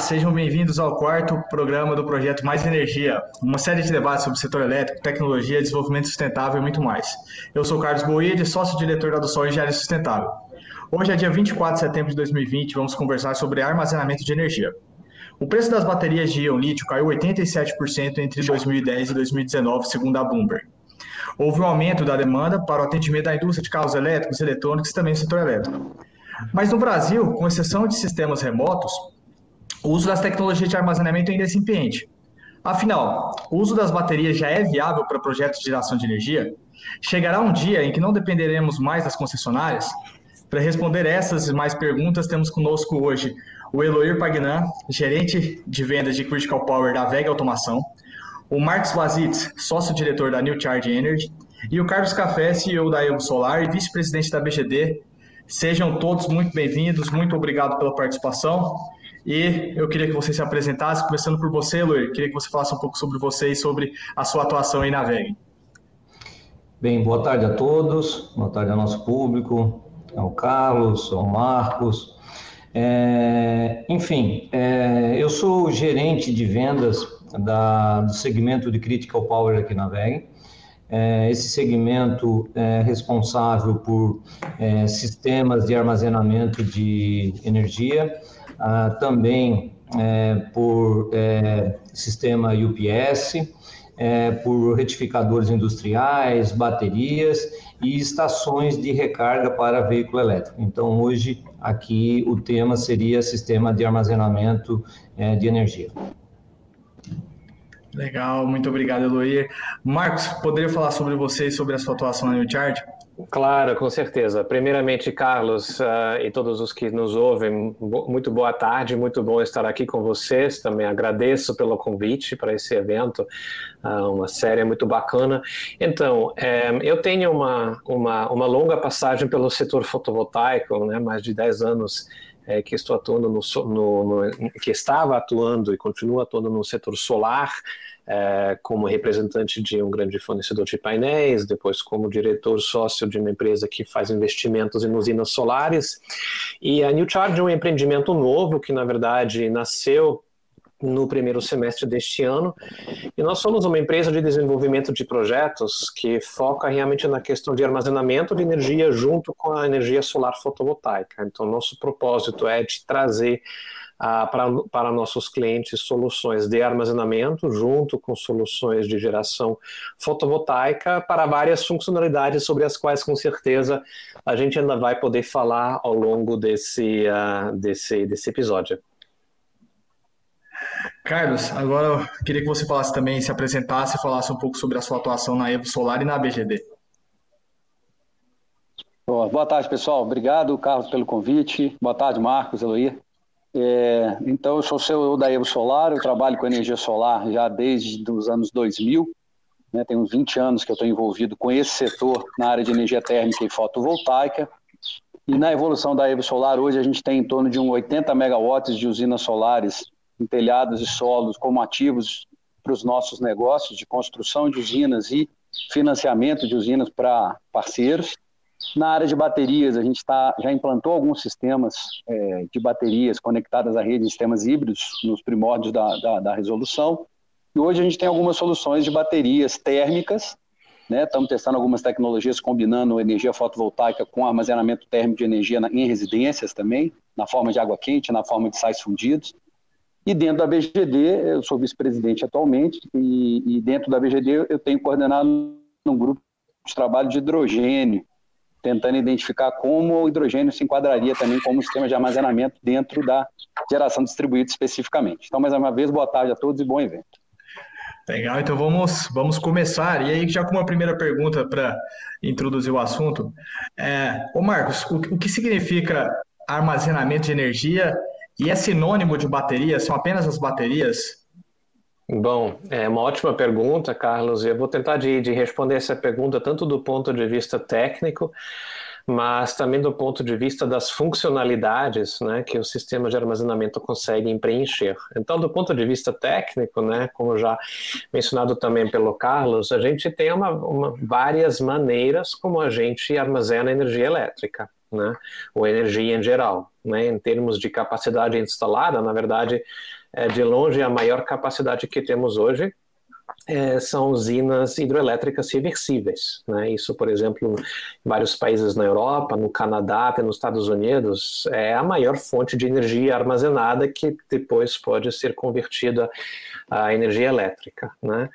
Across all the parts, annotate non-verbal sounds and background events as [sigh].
sejam bem-vindos ao quarto programa do projeto Mais Energia, uma série de debates sobre setor elétrico, tecnologia, desenvolvimento sustentável e muito mais. Eu sou Carlos Boide, sócio-diretor da do Sol Engenharia Sustentável. Hoje é dia 24 de setembro de 2020 e vamos conversar sobre armazenamento de energia. O preço das baterias de íon lítio caiu 87% entre 2010 e 2019, segundo a Bloomberg. Houve um aumento da demanda para o atendimento da indústria de carros elétricos, eletrônicos e também do setor elétrico. Mas no Brasil, com exceção de sistemas remotos, o uso das tecnologias de armazenamento ainda é incipiente. Afinal, o uso das baterias já é viável para projetos de geração de energia? Chegará um dia em que não dependeremos mais das concessionárias? Para responder essas e mais perguntas, temos conosco hoje o Eloir Pagnan, gerente de vendas de Critical Power da Vega Automação, o Marcos Vazitz, sócio-diretor da New Charge Energy, e o Carlos Café, CEO da Evo Solar e vice-presidente da BGD. Sejam todos muito bem-vindos, muito obrigado pela participação. E eu queria que você se apresentasse, começando por você, Eloir. Queria que você falasse um pouco sobre você e sobre a sua atuação aí na VEG. Bem, boa tarde a todos, boa tarde ao nosso público, ao Carlos, ao Marcos, é, enfim, é, eu sou gerente de vendas da, do segmento de Critical Power aqui na VEG. É, esse segmento é responsável por é, sistemas de armazenamento de energia, ah, também é, por é, sistema UPS, é, por retificadores industriais, baterias e estações de recarga para veículo elétrico. Então, hoje, aqui o tema seria sistema de armazenamento é, de energia. Legal, muito obrigado, Eloir. Marcos, poderia falar sobre você e sobre a sua atuação na New Charge? Claro, com certeza. Primeiramente, Carlos uh, e todos os que nos ouvem, muito boa tarde, muito bom estar aqui com vocês. Também agradeço pelo convite para esse evento, uh, uma série muito bacana. Então, é, eu tenho uma, uma, uma longa passagem pelo setor fotovoltaico, né, mais de 10 anos é, que estou atuando no, no, no, que estava atuando e continua atuando no setor solar é, como representante de um grande fornecedor de painéis, depois como diretor sócio de uma empresa que faz investimentos em usinas solares. E a New Charge é um empreendimento novo que, na verdade, nasceu no primeiro semestre deste ano. E nós somos uma empresa de desenvolvimento de projetos que foca realmente na questão de armazenamento de energia junto com a energia solar fotovoltaica. Então, nosso propósito é de trazer para, para nossos clientes soluções de armazenamento junto com soluções de geração fotovoltaica para várias funcionalidades sobre as quais com certeza a gente ainda vai poder falar ao longo desse, uh, desse, desse episódio. Carlos, agora eu queria que você falasse também, se apresentasse e falasse um pouco sobre a sua atuação na Evo Solar e na BGD. Boa tarde, pessoal. Obrigado, Carlos, pelo convite. Boa tarde, Marcos, Eloy. É, então, eu sou CEO da Evo Solar, eu trabalho com energia solar já desde os anos 2000. Né, tem uns 20 anos que eu estou envolvido com esse setor na área de energia térmica e fotovoltaica. E na evolução da Evo Solar, hoje a gente tem em torno de um 80 megawatts de usinas solares em telhados e solos como ativos para os nossos negócios de construção de usinas e financiamento de usinas para parceiros. Na área de baterias, a gente tá, já implantou alguns sistemas é, de baterias conectadas à rede, sistemas híbridos, nos primórdios da, da, da, resolução. E hoje a gente tem algumas soluções de baterias térmicas, né? estamos testando algumas tecnologias combinando energia fotovoltaica com armazenamento térmico de energia na, em residências também, na forma de água quente, na forma de sais fundidos. E dentro da BGD, eu sou vice-presidente atualmente, e, e dentro da BGD eu tenho coordenado um grupo de trabalho de hidrogênio, tentando identificar como o hidrogênio se enquadraria também como sistema de armazenamento dentro da geração distribuída especificamente. Então, mais uma vez, boa tarde a todos e bom evento. Legal, então vamos, vamos começar. E aí, já com uma primeira pergunta para introduzir o assunto. É, ô Marcos, o, o que significa armazenamento de energia e é sinônimo de bateria? São apenas as baterias? Bom, é uma ótima pergunta, Carlos. Eu vou tentar de, de, responder essa pergunta tanto do ponto de vista técnico, mas também do ponto de vista das funcionalidades né, que o sistema de armazenamento consegue preencher. Então, do ponto de vista técnico, né, como já mencionado também pelo Carlos, a gente tem uma, uma, várias maneiras como a gente armazena energia elétrica. Né? ou energia em geral. Né? Em termos de capacidade instalada, na verdade, é de longe a maior capacidade que temos hoje é, são usinas hidroelétricas reversíveis. Né? Isso, por exemplo, em vários países na Europa, no Canadá, até nos Estados Unidos, é a maior fonte de energia armazenada que depois pode ser convertida a energia elétrica. Né?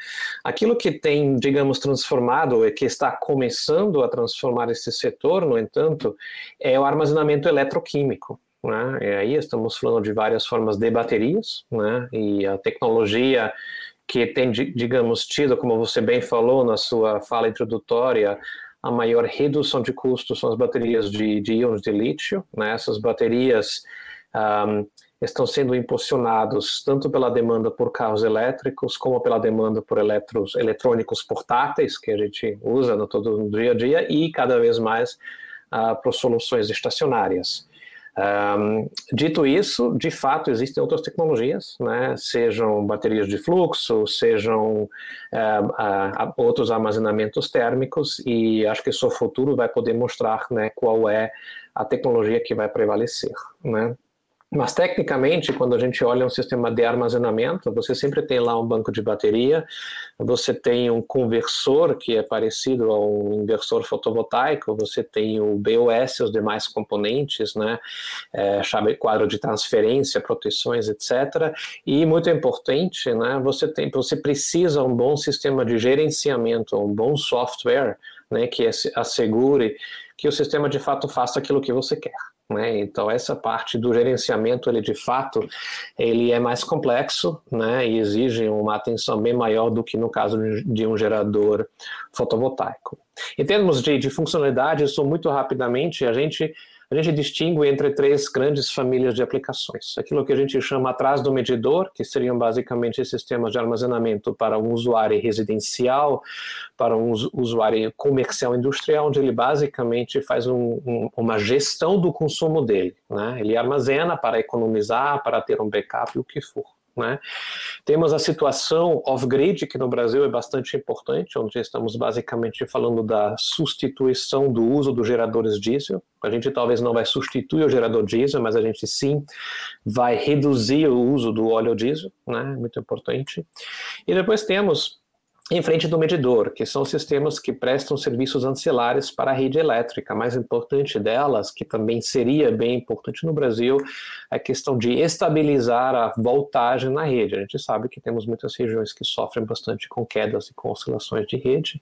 Aquilo que tem, digamos, transformado e que está começando a transformar esse setor, no entanto, é o armazenamento eletroquímico. Né? E aí estamos falando de várias formas de baterias, né? e a tecnologia que tem, digamos, tido, como você bem falou na sua fala introdutória, a maior redução de custos são as baterias de, de íons de lítio. Né? Essas baterias um, estão sendo impulsionados tanto pela demanda por carros elétricos como pela demanda por eletros, eletrônicos portáteis que a gente usa no todo no dia a dia e cada vez mais uh, por soluções estacionárias. Um, dito isso, de fato existem outras tecnologias, né, sejam baterias de fluxo, sejam uh, uh, outros armazenamentos térmicos, e acho que o seu futuro vai poder mostrar né, qual é a tecnologia que vai prevalecer. Né. Mas, tecnicamente, quando a gente olha um sistema de armazenamento, você sempre tem lá um banco de bateria, você tem um conversor que é parecido a um inversor fotovoltaico, você tem o BOS, os demais componentes, né, é, chave quadro de transferência, proteções, etc. E, muito importante, né, você, tem, você precisa um bom sistema de gerenciamento, um bom software né, que assegure que o sistema de fato faça aquilo que você quer. Né? Então essa parte do gerenciamento, ele de fato, ele é mais complexo, né? E exige uma atenção bem maior do que no caso de um gerador fotovoltaico. Em termos de, de funcionalidade, isso muito rapidamente, a gente a gente distingue entre três grandes famílias de aplicações. Aquilo que a gente chama atrás do medidor, que seriam basicamente sistemas de armazenamento para um usuário residencial, para um usuário comercial industrial, onde ele basicamente faz um, um, uma gestão do consumo dele. Né? Ele armazena para economizar, para ter um backup, o que for. Né? Temos a situação off-grid, que no Brasil é bastante importante, onde estamos basicamente falando da substituição do uso dos geradores diesel. A gente talvez não vai substituir o gerador diesel, mas a gente sim vai reduzir o uso do óleo diesel, né? muito importante. E depois temos em frente do medidor, que são sistemas que prestam serviços ancilares para a rede elétrica. A mais importante delas, que também seria bem importante no Brasil, é a questão de estabilizar a voltagem na rede. A gente sabe que temos muitas regiões que sofrem bastante com quedas e com oscilações de rede.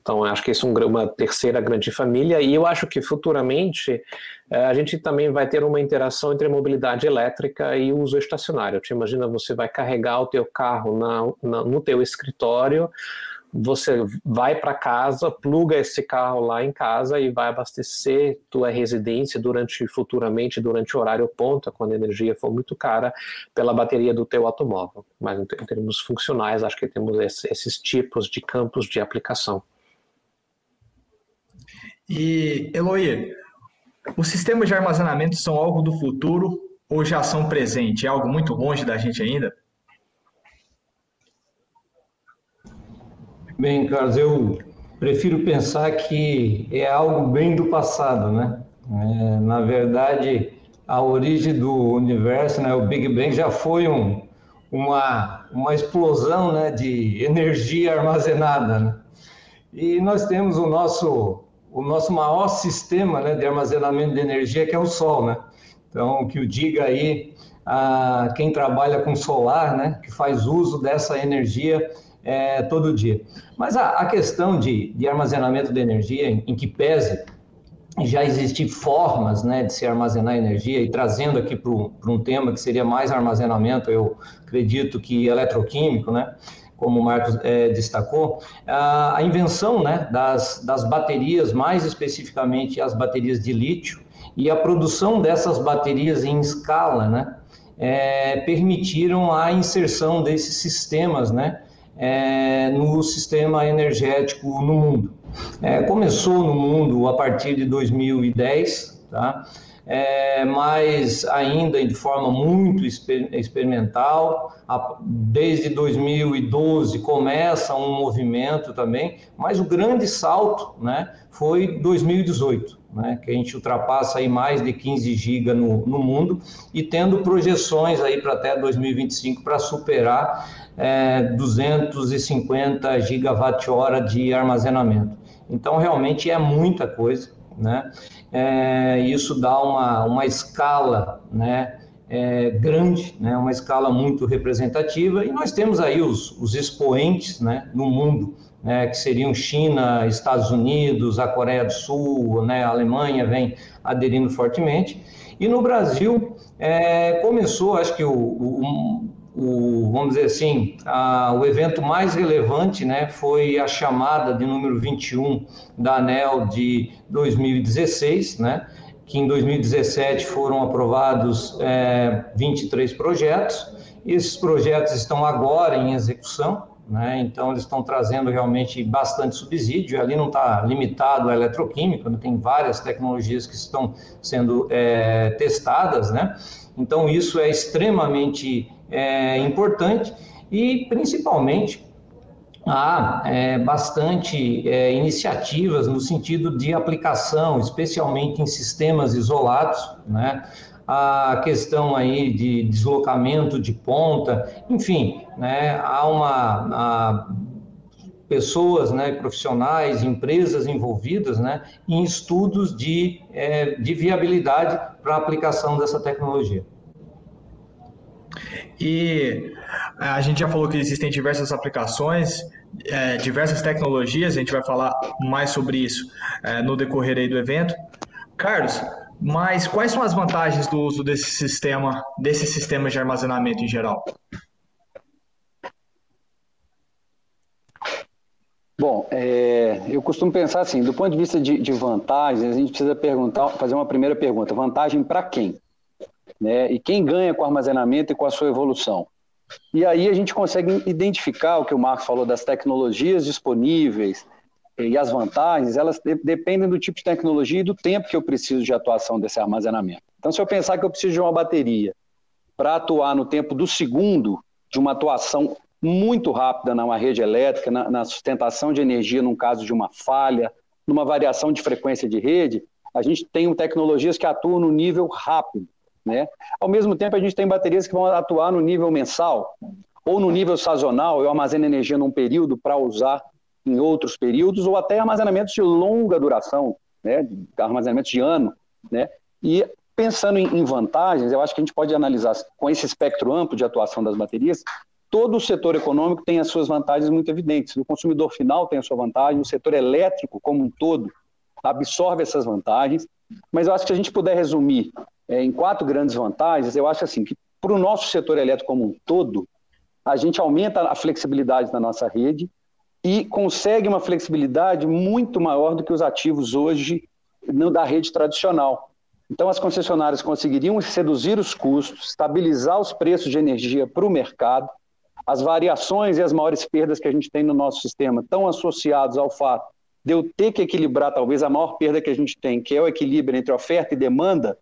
Então, acho que isso é uma terceira grande família, e eu acho que futuramente a gente também vai ter uma interação entre mobilidade elétrica e uso estacionário. Te imagina, você vai carregar o teu carro na, na, no teu escritório, você vai para casa, pluga esse carro lá em casa e vai abastecer tua residência durante futuramente durante o horário ponta, quando a energia for muito cara, pela bateria do teu automóvel. Mas em termos funcionais, acho que temos esses tipos de campos de aplicação. E Eloy, os sistemas de armazenamento são algo do futuro ou já são presente? É algo muito longe da gente ainda? Bem, Carlos, eu prefiro pensar que é algo bem do passado, né? É, na verdade, a origem do universo, né, o Big Bang, já foi um, uma, uma explosão né, de energia armazenada. Né? E nós temos o nosso o nosso maior sistema né, de armazenamento de energia, que é o Sol, né? Então, que o diga aí a quem trabalha com solar, né, que faz uso dessa energia é, todo dia. Mas a, a questão de, de, armazenamento de energia, em, em que pese já existir formas né, de se armazenar energia, e trazendo aqui para um tema que seria mais armazenamento, eu acredito que eletroquímico, né? Como o Marcos é, destacou, a, a invenção né, das, das baterias, mais especificamente as baterias de lítio, e a produção dessas baterias em escala, né, é, permitiram a inserção desses sistemas, né, é, no sistema energético no mundo. É, começou no mundo a partir de 2010, tá? É, mas ainda de forma muito experimental. Desde 2012 começa um movimento também, mas o grande salto né, foi 2018, né, que a gente ultrapassa aí mais de 15 GB no, no mundo e tendo projeções aí para até 2025 para superar é, 250 gigawatt-hora de armazenamento. Então, realmente é muita coisa, né? É, isso dá uma, uma escala, né? É, grande, né? Uma escala muito representativa e nós temos aí os, os expoentes, né? No mundo, né? Que seriam China, Estados Unidos, a Coreia do Sul, né? A Alemanha vem aderindo fortemente e no Brasil é, começou, acho que o, o o, vamos dizer assim, a, o evento mais relevante né, foi a chamada de número 21 da ANEL de 2016, né, que em 2017 foram aprovados é, 23 projetos. Esses projetos estão agora em execução, né, então eles estão trazendo realmente bastante subsídio. Ali não está limitado à eletroquímica, né, tem várias tecnologias que estão sendo é, testadas, né? Então isso é extremamente é, importante e principalmente há é, bastante é, iniciativas no sentido de aplicação, especialmente em sistemas isolados, né? a questão aí de deslocamento de ponta, enfim, né? há uma há pessoas, né, profissionais, empresas envolvidas, né, em estudos de, é, de viabilidade para a aplicação dessa tecnologia. E a gente já falou que existem diversas aplicações, é, diversas tecnologias, a gente vai falar mais sobre isso é, no decorrer aí do evento. Carlos, mas quais são as vantagens do uso desse sistema, desse sistema de armazenamento em geral? Bom, é, eu costumo pensar assim, do ponto de vista de, de vantagens, a gente precisa perguntar, fazer uma primeira pergunta: vantagem para quem? Né? E quem ganha com o armazenamento e com a sua evolução. E aí a gente consegue identificar o que o Marcos falou das tecnologias disponíveis e as vantagens, elas dependem do tipo de tecnologia e do tempo que eu preciso de atuação desse armazenamento. Então, se eu pensar que eu preciso de uma bateria para atuar no tempo do segundo, de uma atuação muito rápida numa rede elétrica, na, na sustentação de energia num caso de uma falha, numa variação de frequência de rede, a gente tem tecnologias que atuam no nível rápido. Né? Ao mesmo tempo, a gente tem baterias que vão atuar no nível mensal ou no nível sazonal, eu armazeno energia num período para usar em outros períodos, ou até armazenamentos de longa duração, né? armazenamentos de ano. Né? E pensando em, vantagens, eu acho que a gente pode analisar com esse espectro amplo de atuação das baterias, todo o setor econômico tem as suas vantagens muito evidentes. O consumidor final tem a sua vantagem, o setor elétrico como um todo absorve essas vantagens, mas eu acho que se a gente puder resumir é, em quatro grandes vantagens, eu acho assim que para o nosso setor elétrico como um todo, a gente aumenta a flexibilidade da nossa rede e consegue uma flexibilidade muito maior do que os ativos hoje da rede tradicional. Então, as concessionárias conseguiriam reduzir os custos, estabilizar os preços de energia para o mercado. As variações e as maiores perdas que a gente tem no nosso sistema estão associados ao fato de eu ter que equilibrar talvez a maior perda que a gente tem, que é o equilíbrio entre oferta e demanda,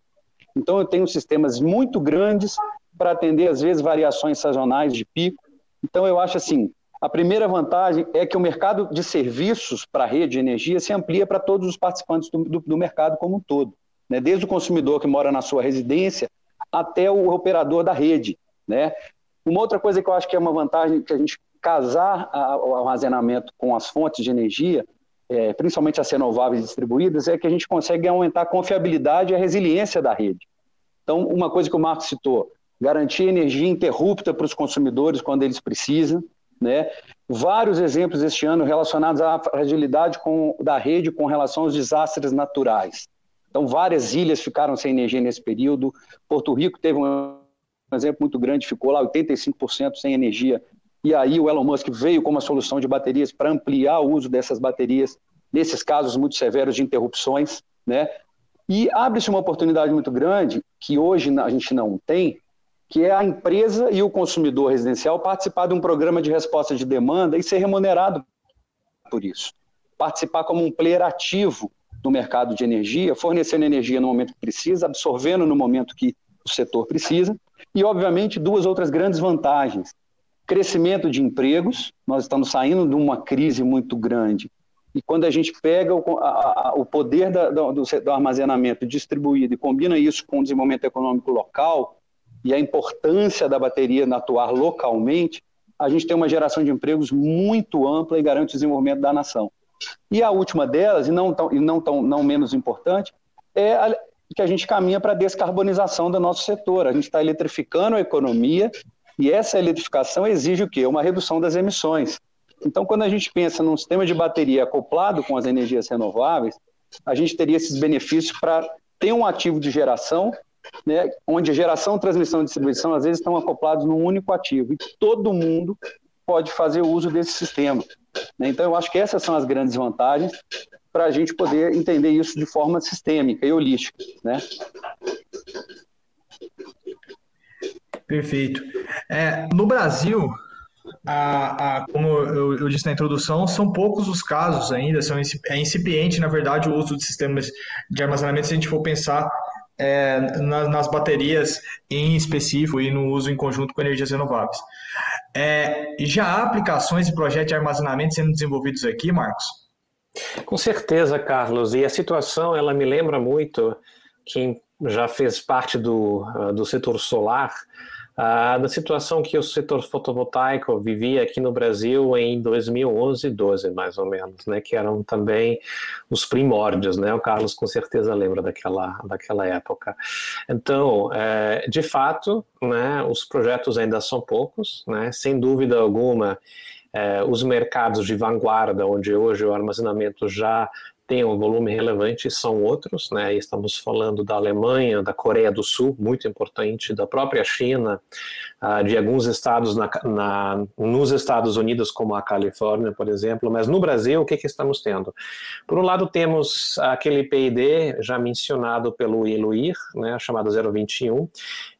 então, eu tenho sistemas muito grandes para atender, às vezes, variações sazonais de pico. Então, eu acho assim: a primeira vantagem é que o mercado de serviços para a rede de energia se amplia para todos os participantes do, do, do mercado como um todo, né? desde o consumidor que mora na sua residência até o operador da rede. Né? Uma outra coisa que eu acho que é uma vantagem que a gente casar o armazenamento com as fontes de energia é, principalmente as renováveis distribuídas, é que a gente consegue aumentar a confiabilidade e a resiliência da rede. Então, uma coisa que o Marcos citou, garantir energia interrupta para os consumidores quando eles precisam, né? Vários exemplos este ano relacionados à fragilidade com, da rede com relação aos desastres naturais. Então, várias ilhas ficaram sem energia nesse período. Porto Rico teve um exemplo muito grande, ficou lá 85% sem energia e aí o Elon Musk veio com uma solução de baterias para ampliar o uso dessas baterias nesses casos muito severos de interrupções, né? E abre-se uma oportunidade muito grande que hoje a gente não tem, que é a empresa e o consumidor residencial participar de um programa de resposta de demanda e ser remunerado por isso. Participar como um player ativo do mercado de energia, fornecendo energia no momento que precisa, absorvendo no momento que o setor precisa, e, obviamente, duas outras grandes vantagens. Crescimento de empregos, nós estamos saindo de uma crise muito grande, e quando a gente pega o, a, o poder da, do, do armazenamento distribuído e combina isso com o desenvolvimento econômico local e a importância da bateria atuar localmente, a gente tem uma geração de empregos muito ampla e garante o desenvolvimento da nação. E a última delas, e não, tão, e não, tão, não menos importante, é a, que a gente caminha para a descarbonização do nosso setor. A gente está eletrificando a economia e essa eletrificação exige o quê? Uma redução das emissões. Então, quando a gente pensa num sistema de bateria acoplado com as energias renováveis, a gente teria esses benefícios para ter um ativo de geração, né, onde geração, transmissão e distribuição às vezes estão acoplados num único ativo e todo mundo pode fazer uso desse sistema. Né? Então, eu acho que essas são as grandes vantagens para a gente poder entender isso de forma sistêmica e holística. Né? Perfeito. É, no Brasil, a, a, como eu, eu, disse na introdução, são poucos os casos ainda, são, é incipiente, na verdade, o uso de sistemas de armazenamento, se a gente for pensar é, nas, nas, baterias em específico e no uso em conjunto com energias renováveis. É, já há aplicações e projetos de armazenamento sendo desenvolvidos aqui, Marcos? Com certeza, Carlos. E a situação, ela me lembra muito quem já fez parte do, do setor solar, uh, da situação que o setor fotovoltaico vivia aqui no Brasil em 2011 12, mais ou menos, né, que eram também os primórdios, né, o Carlos com certeza lembra daquela, daquela época. Então, é, de fato, né, os projetos ainda são poucos, né, sem dúvida alguma, é, os mercados de vanguarda, onde hoje o armazenamento já tem um volume relevante são outros, né? Estamos falando da Alemanha, da Coreia do Sul, muito importante, da própria China, uh, de alguns estados na, na, nos Estados Unidos, como a Califórnia, por exemplo. Mas no Brasil, o que, que estamos tendo? Por um lado, temos aquele PID já mencionado pelo Eluir, né, chamado 021,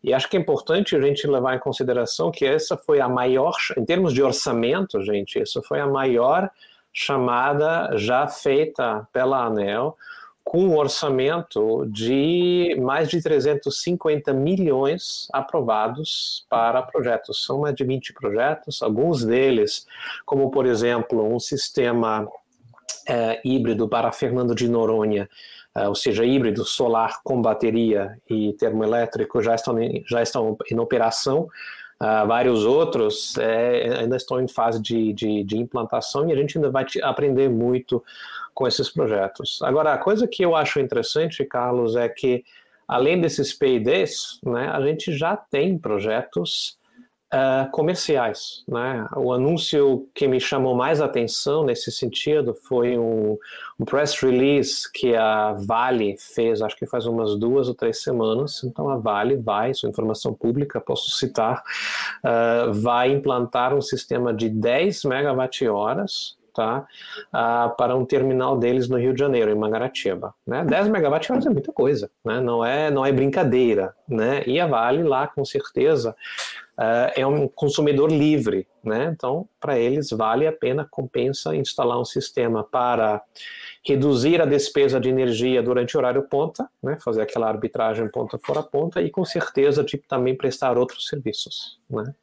e acho que é importante a gente levar em consideração que essa foi a maior, em termos de orçamento, gente, isso foi a maior chamada já feita pela ANEL, com um orçamento de mais de 350 milhões aprovados para projetos. São mais de 20 projetos, alguns deles, como por exemplo um sistema é, híbrido para Fernando de Noronha, é, ou seja, híbrido solar com bateria e termoelétrico, já estão em, já estão em operação Uh, vários outros é, ainda estão em fase de, de, de, implantação e a gente ainda vai aprender muito com esses projetos. Agora, a coisa que eu acho interessante, Carlos, é que além desses PIDs, né, a gente já tem projetos uh, comerciais. Né? O anúncio que me chamou mais atenção nesse sentido foi um, um, press release que a Vale fez, acho que faz umas duas ou três semanas. Então a Vale vai, é informação pública, posso citar, uh, vai implantar um sistema de 10 megawatt-horas Tá? Ah, para um terminal deles no Rio de Janeiro, em Mangaratiba. Né? 10 megawatt-horas é muita coisa, né? não, é, não é brincadeira. Né? E a Vale lá, com certeza, uh, é um consumidor livre, né? Então, para eles vale a pena, compensa instalar um sistema para reduzir a despesa de energia durante o horário ponta, né? Fazer aquela arbitragem ponta fora ponta e com certeza de também prestar outros serviços, né?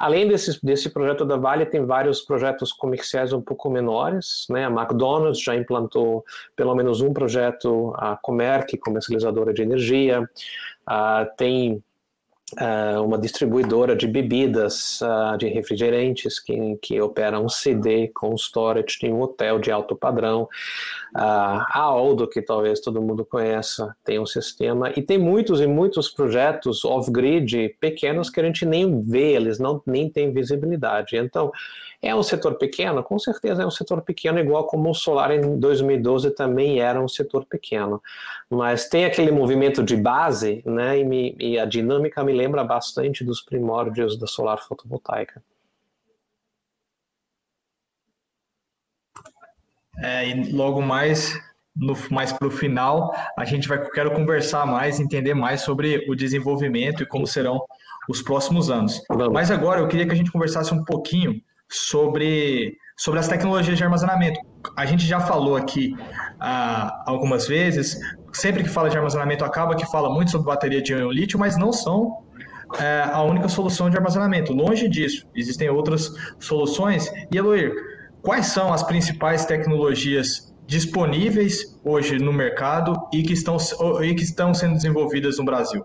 Além desse, desse projeto da Vale, tem vários projetos comerciais um pouco menores, né? A McDonald's já implantou pelo menos um projeto, a Comerc, comercializadora de energia, uh, tem uma distribuidora de bebidas, uh, de refrigerantes, que, que opera um CD com storage de um hotel de alto padrão. Uh, a Aldo, que talvez todo mundo conheça, tem um sistema. E tem muitos e muitos projetos off-grid pequenos que a gente nem vê, eles não, nem têm visibilidade. Então, é um setor pequeno? Com certeza é um setor pequeno, igual como o solar em 2012 também era um setor pequeno. Mas tem aquele movimento de base, né? E, me, e a dinâmica me lembra bastante dos primórdios da solar fotovoltaica. É, e logo mais no, mais para o final, a gente vai quero conversar mais, entender mais sobre o desenvolvimento e como serão os próximos anos. Mas agora eu queria que a gente conversasse um pouquinho sobre, sobre as tecnologias de armazenamento. A gente já falou aqui ah, algumas vezes, sempre que fala de armazenamento acaba que fala muito sobre bateria de íon lítio, mas não são é, a única solução de armazenamento. Longe disso, existem outras soluções. E Eloir, quais são as principais tecnologias disponíveis hoje no mercado e que estão, e que estão sendo desenvolvidas no Brasil?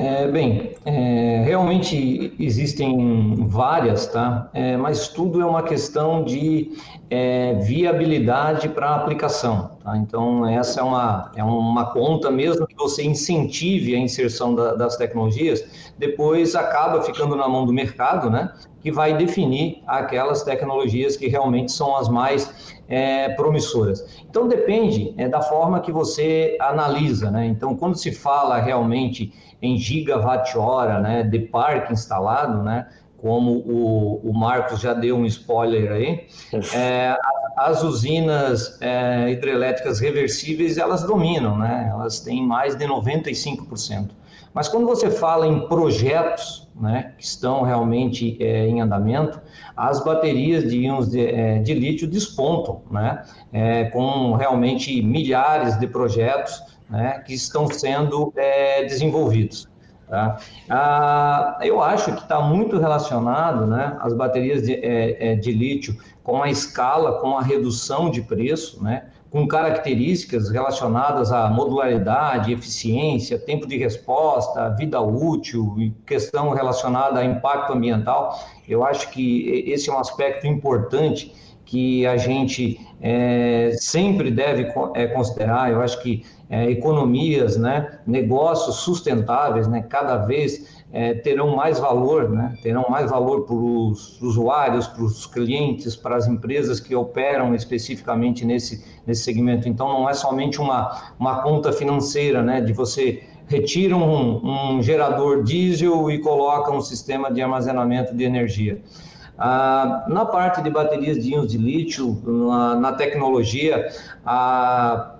É, bem, é, realmente existem várias, tá? É, mas tudo é uma questão de é, viabilidade para aplicação, tá? Então, essa é uma, é uma conta, mesmo que você incentive a inserção da, das tecnologias, depois acaba ficando na mão do mercado, né? Que vai definir aquelas tecnologias que realmente são as mais é, promissoras. Então, depende é, da forma que você analisa, né? Então, quando se fala realmente em gigawatt-hora né, de parque instalado, né, como o, o Marcos já deu um spoiler aí, é, as usinas é, hidrelétricas reversíveis, elas dominam, né? elas têm mais de 95%. Mas quando você fala em projetos né, que estão realmente é, em andamento, as baterias de íons de, é, de lítio despontam, né, é, com realmente milhares de projetos né, que estão sendo é, desenvolvidos. Tá? Ah, eu acho que está muito relacionado né, as baterias de, é, é, de, lítio com a escala, com a redução de preço, né, com características relacionadas à modularidade, eficiência, tempo de resposta, vida útil, questão relacionada a impacto ambiental. Eu acho que esse é um aspecto importante que a gente é, sempre deve é, considerar. Eu acho que é, economias, né, negócios sustentáveis, né, cada vez é, terão mais valor, né, terão mais valor para os usuários, para os clientes, para as empresas que operam especificamente nesse, nesse segmento. Então, não é somente uma, uma conta financeira, né, de você retira um, um gerador diesel e coloca um sistema de armazenamento de energia. Ah, na parte de baterias de íons de lítio, na, na tecnologia, a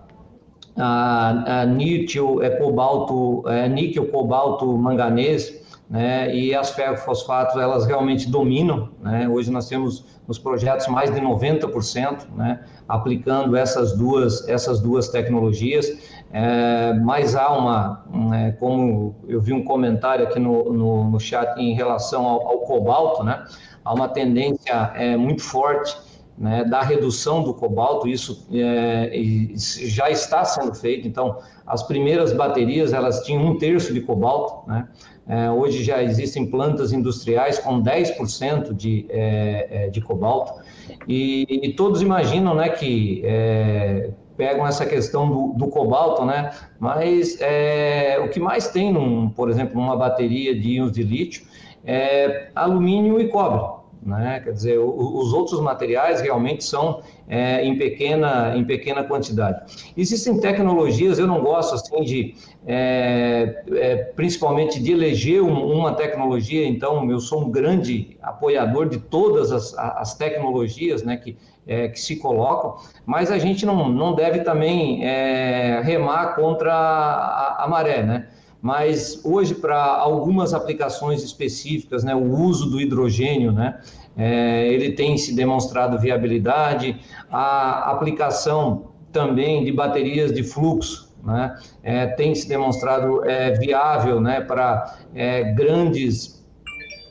a, a níquel, é cobalto, é, níquel, cobalto, manganês, né, e as ferrofosfatos, elas realmente dominam, né, hoje nós temos nos projetos mais de 90%, né, aplicando essas duas, essas duas tecnologias, é, mas há uma, é, como eu vi um comentário aqui no, no, no chat em relação ao, ao cobalto, né, há uma tendência é, muito forte né, da redução do cobalto, isso é, já está sendo feito. Então, as primeiras baterias elas tinham um terço de cobalto, né? É, hoje já existem plantas industriais com 10% de, é, é, de cobalto e, e, todos imaginam, né, que é, pegam essa questão do, do cobalto, né? Mas é, o que mais tem, num, por exemplo, numa bateria de íons de lítio é alumínio e cobre. Né? Quer dizer, os outros materiais realmente são é, em, pequena, em pequena quantidade. Existem tecnologias, eu não gosto assim de, é, é, principalmente de eleger uma tecnologia, então eu sou um grande apoiador de todas as, as tecnologias né, que, é, que se colocam, mas a gente não, não deve também é, remar contra a, a maré, né? Mas hoje para algumas aplicações específicas, né, o uso do hidrogênio, né, é, ele tem se demonstrado viabilidade, a aplicação também de baterias de fluxo, né, é, tem se demonstrado é, viável, né, para é, grandes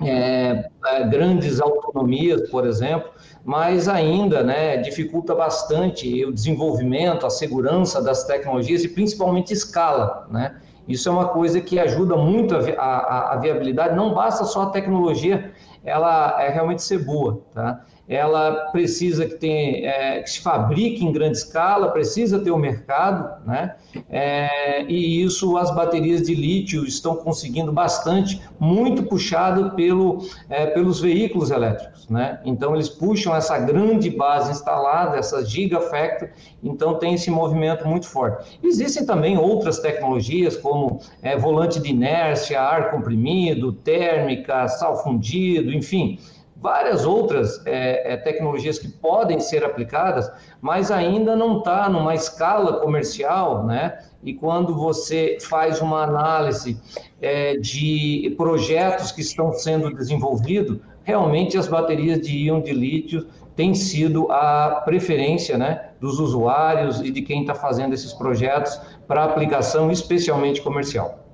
é, é, grandes autonomias, por exemplo, mas ainda né, dificulta bastante o desenvolvimento, a segurança das tecnologias e principalmente escala. Né? Isso é uma coisa que ajuda muito a, a, a viabilidade. Não basta só a tecnologia, ela é realmente ser boa, tá? Ela precisa que, tenha, é, que se fabrique em grande escala, precisa ter o um mercado, né? É, e isso as baterias de lítio estão conseguindo bastante, muito puxado pelo, é, pelos veículos elétricos, né? Então eles puxam essa grande base instalada, essa gigafactory, então tem esse movimento muito forte. Existem também outras tecnologias como é, volante de inércia, ar comprimido, térmica, sal fundido, enfim, várias outras é, é, tecnologias que podem ser aplicadas, mas ainda não está numa escala comercial, né? E quando você faz uma análise é, de projetos que estão sendo desenvolvidos, realmente as baterias de íon de lítio tem sido a preferência né, dos usuários e de quem está fazendo esses projetos para aplicação especialmente comercial.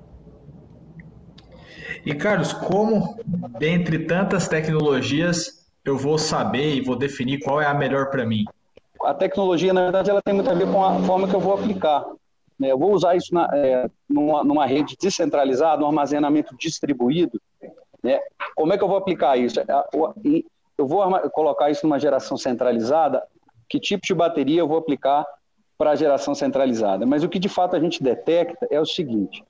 E Carlos, como dentre tantas tecnologias eu vou saber e vou definir qual é a melhor para mim? A tecnologia, na verdade, ela tem muito a ver com a forma que eu vou aplicar. Né? Eu vou usar isso na, é, numa, numa, rede descentralizada, um armazenamento distribuído. Né? Como é que eu vou aplicar isso? Eu vou colocar isso numa geração centralizada, que tipo de bateria eu vou aplicar para a geração centralizada? Mas o que de fato a gente detecta é o seguinte,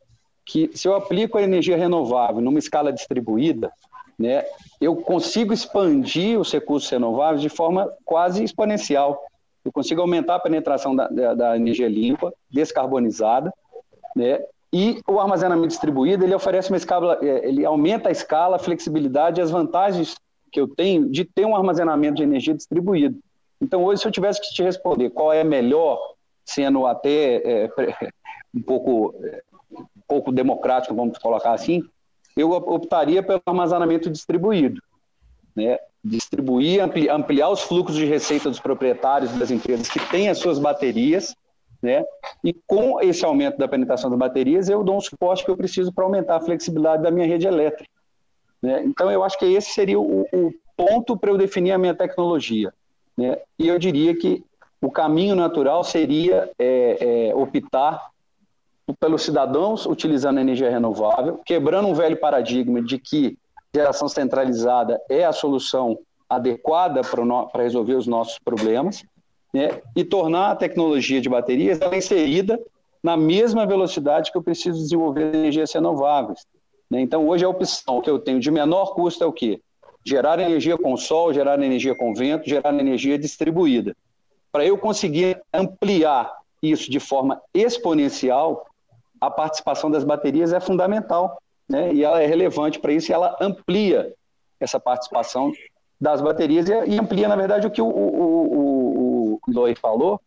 que se eu aplico a energia renovável numa escala distribuída, né, eu consigo expandir os recursos renováveis de forma quase exponencial. Eu consigo aumentar a penetração da, da, da energia limpa, descarbonizada, né, e o armazenamento distribuído ele oferece uma escala, é, ele aumenta a escala, a flexibilidade e as vantagens que eu tenho de ter um armazenamento de energia distribuído. Então, hoje, se eu tivesse que te responder qual é melhor, sendo até é, [laughs] um, pouco, é, pouco democrático, vamos colocar assim, eu optaria pelo armazenamento distribuído. Né? Distribuir, ampliar os fluxos de receita dos proprietários das empresas que têm as suas baterias, né? e com esse aumento da penetração das baterias, eu dou um suporte que eu preciso para aumentar a flexibilidade da minha rede elétrica. Né? Então, eu acho que esse seria o, o ponto para eu definir a minha tecnologia. Né? E eu diria que o caminho natural seria é, é, optar pelos cidadãos utilizando energia renovável, quebrando um velho paradigma de que geração centralizada é a solução adequada para resolver os nossos problemas, né? e tornar a tecnologia de baterias ela inserida na mesma velocidade que eu preciso desenvolver energias renováveis. Né? Então, hoje a opção que eu tenho de menor custo é o quê? Gerar energia com sol, gerar energia com vento, gerar energia distribuída. Para eu conseguir ampliar isso de forma exponencial, a participação das baterias é fundamental. Né? E ela é relevante para isso e ela amplia essa participação das baterias e amplia, na verdade, o que o, o, o falou,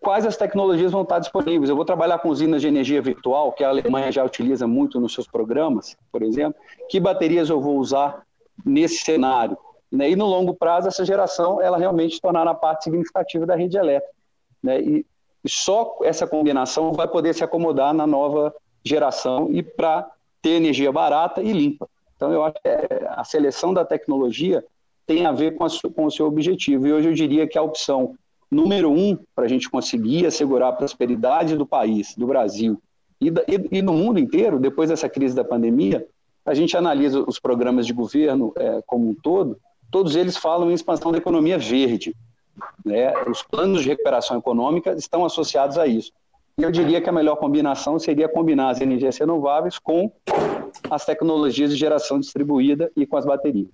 quais as tecnologias vão estar disponíveis. Eu vou trabalhar com usinas de energia virtual, que a Alemanha já utiliza muito nos seus programas, por exemplo. Que baterias eu vou usar nesse cenário? Né? E no longo prazo, essa geração ela realmente tornará parte significativa da rede elétrica. Né? Só essa combinação vai poder se acomodar na nova geração e para ter energia barata e limpa. Então, eu acho que é, a seleção da tecnologia tem a ver com, a, com o seu objetivo. E hoje eu diria que a opção número um para a gente conseguir assegurar a prosperidade do país, do Brasil e, da, e, e, no mundo inteiro, depois dessa crise da pandemia, a gente analisa os programas de governo é, como um todo, todos eles falam em expansão da economia verde. Né? Os planos de recuperação econômica estão associados a isso. E eu diria que a melhor combinação seria combinar as energias renováveis com as tecnologias de geração distribuída e com as baterias.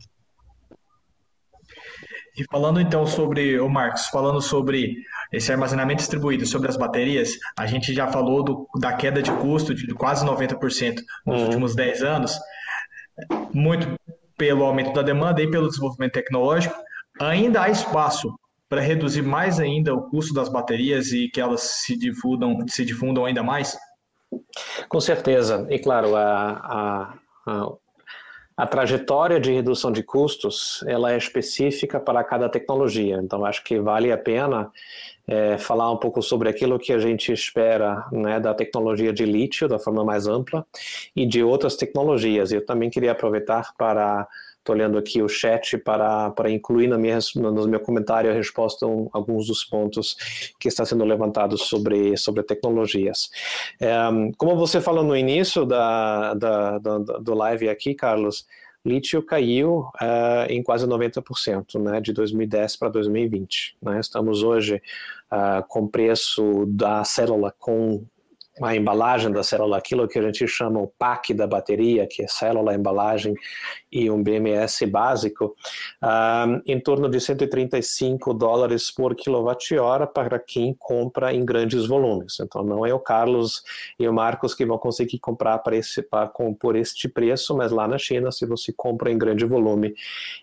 E falando então sobre, o Marcos, falando sobre esse armazenamento distribuído, sobre as baterias, a gente já falou do, da queda de custo de quase 90% nos uhum. últimos 10 anos, muito pelo aumento da demanda e pelo desenvolvimento tecnológico. Ainda há espaço para reduzir mais ainda o custo das baterias e que elas se difundam, se difundam ainda mais? Com certeza. E claro, a, a, a a trajetória de redução de custos ela é específica para cada tecnologia. Então, acho que vale a pena é, falar um pouco sobre aquilo que a gente espera né, da tecnologia de lítio, da forma mais ampla, e de outras tecnologias. Eu também queria aproveitar para Estou olhando aqui o chat para, para incluir na minha, no meu comentário a resposta a alguns dos pontos que está sendo levantados sobre, sobre tecnologias. É, como você falou no início da, da, da, do live aqui, Carlos, lítio caiu uh, em quase 90%, né, de 2010 para 2020. Né? Estamos hoje uh, com preço da célula com a embalagem da célula, aquilo que a gente chama o pack da bateria, que é célula, embalagem e um BMS básico, um, em torno de 135 dólares por quilowatt-hora para quem compra em grandes volumes. Então, não é o Carlos e o Marcos que vão conseguir comprar para esse, por este preço, mas lá na China, se você compra em grande volume,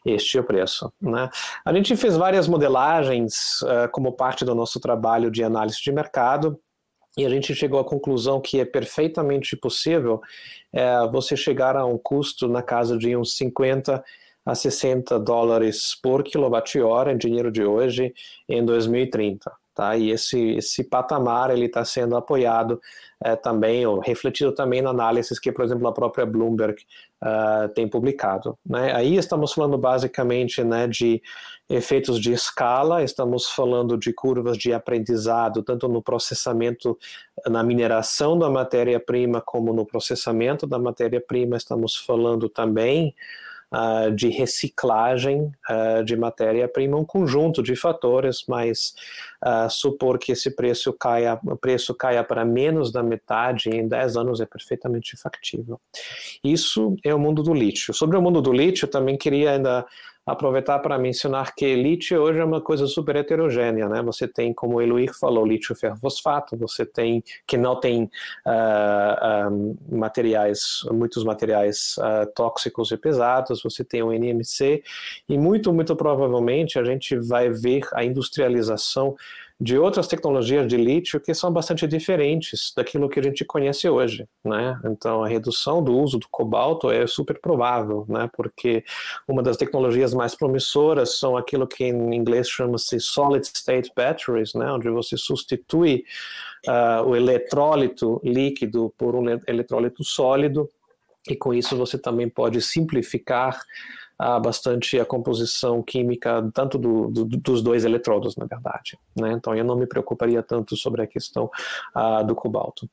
este é o preço. Né? A gente fez várias modelagens uh, como parte do nosso trabalho de análise de mercado, e a gente chegou à conclusão que é perfeitamente possível é, você chegar a um custo na casa de uns 50 a 60 dólares por quilowatt-hora em dinheiro de hoje em 2030. Tá? E esse, esse patamar ele está sendo apoiado é, também, ou refletido também na análise que, por exemplo, a própria Bloomberg uh, tem publicado. Né? Aí estamos falando basicamente né, de efeitos de escala, estamos falando de curvas de aprendizado, tanto no processamento, na mineração da matéria-prima, como no processamento da matéria-prima, estamos falando também uh, de reciclagem uh, de matéria-prima, um conjunto de fatores, mas uh, supor que esse preço caia, preço caia para menos da metade em 10 anos é perfeitamente factível. Isso é o mundo do lítio. Sobre o mundo do lítio, também queria ainda aproveitar para mencionar que lítio hoje é uma coisa super heterogênea, né? Você tem, como o Eloir falou, lítio ferrofosfato, você tem que não tem uh, materiais, muitos materiais uh, tóxicos e pesados, você tem o NMC e muito, muito provavelmente a gente vai ver a industrialização de outras tecnologias de lítio que são bastante diferentes daquilo que a gente conhece hoje, né? Então a redução do uso do cobalto é super provável, né? Porque uma das tecnologias mais promissoras são aquilo que em inglês chama-se solid state batteries, né? Onde você substitui uh, o eletrólito líquido por um eletrólito sólido e com isso você também pode simplificar ah, bastante a composição química tanto do, do, dos dois eletrodos, na verdade. Né? Então eu não me preocuparia tanto sobre a questão ah, do cobalto.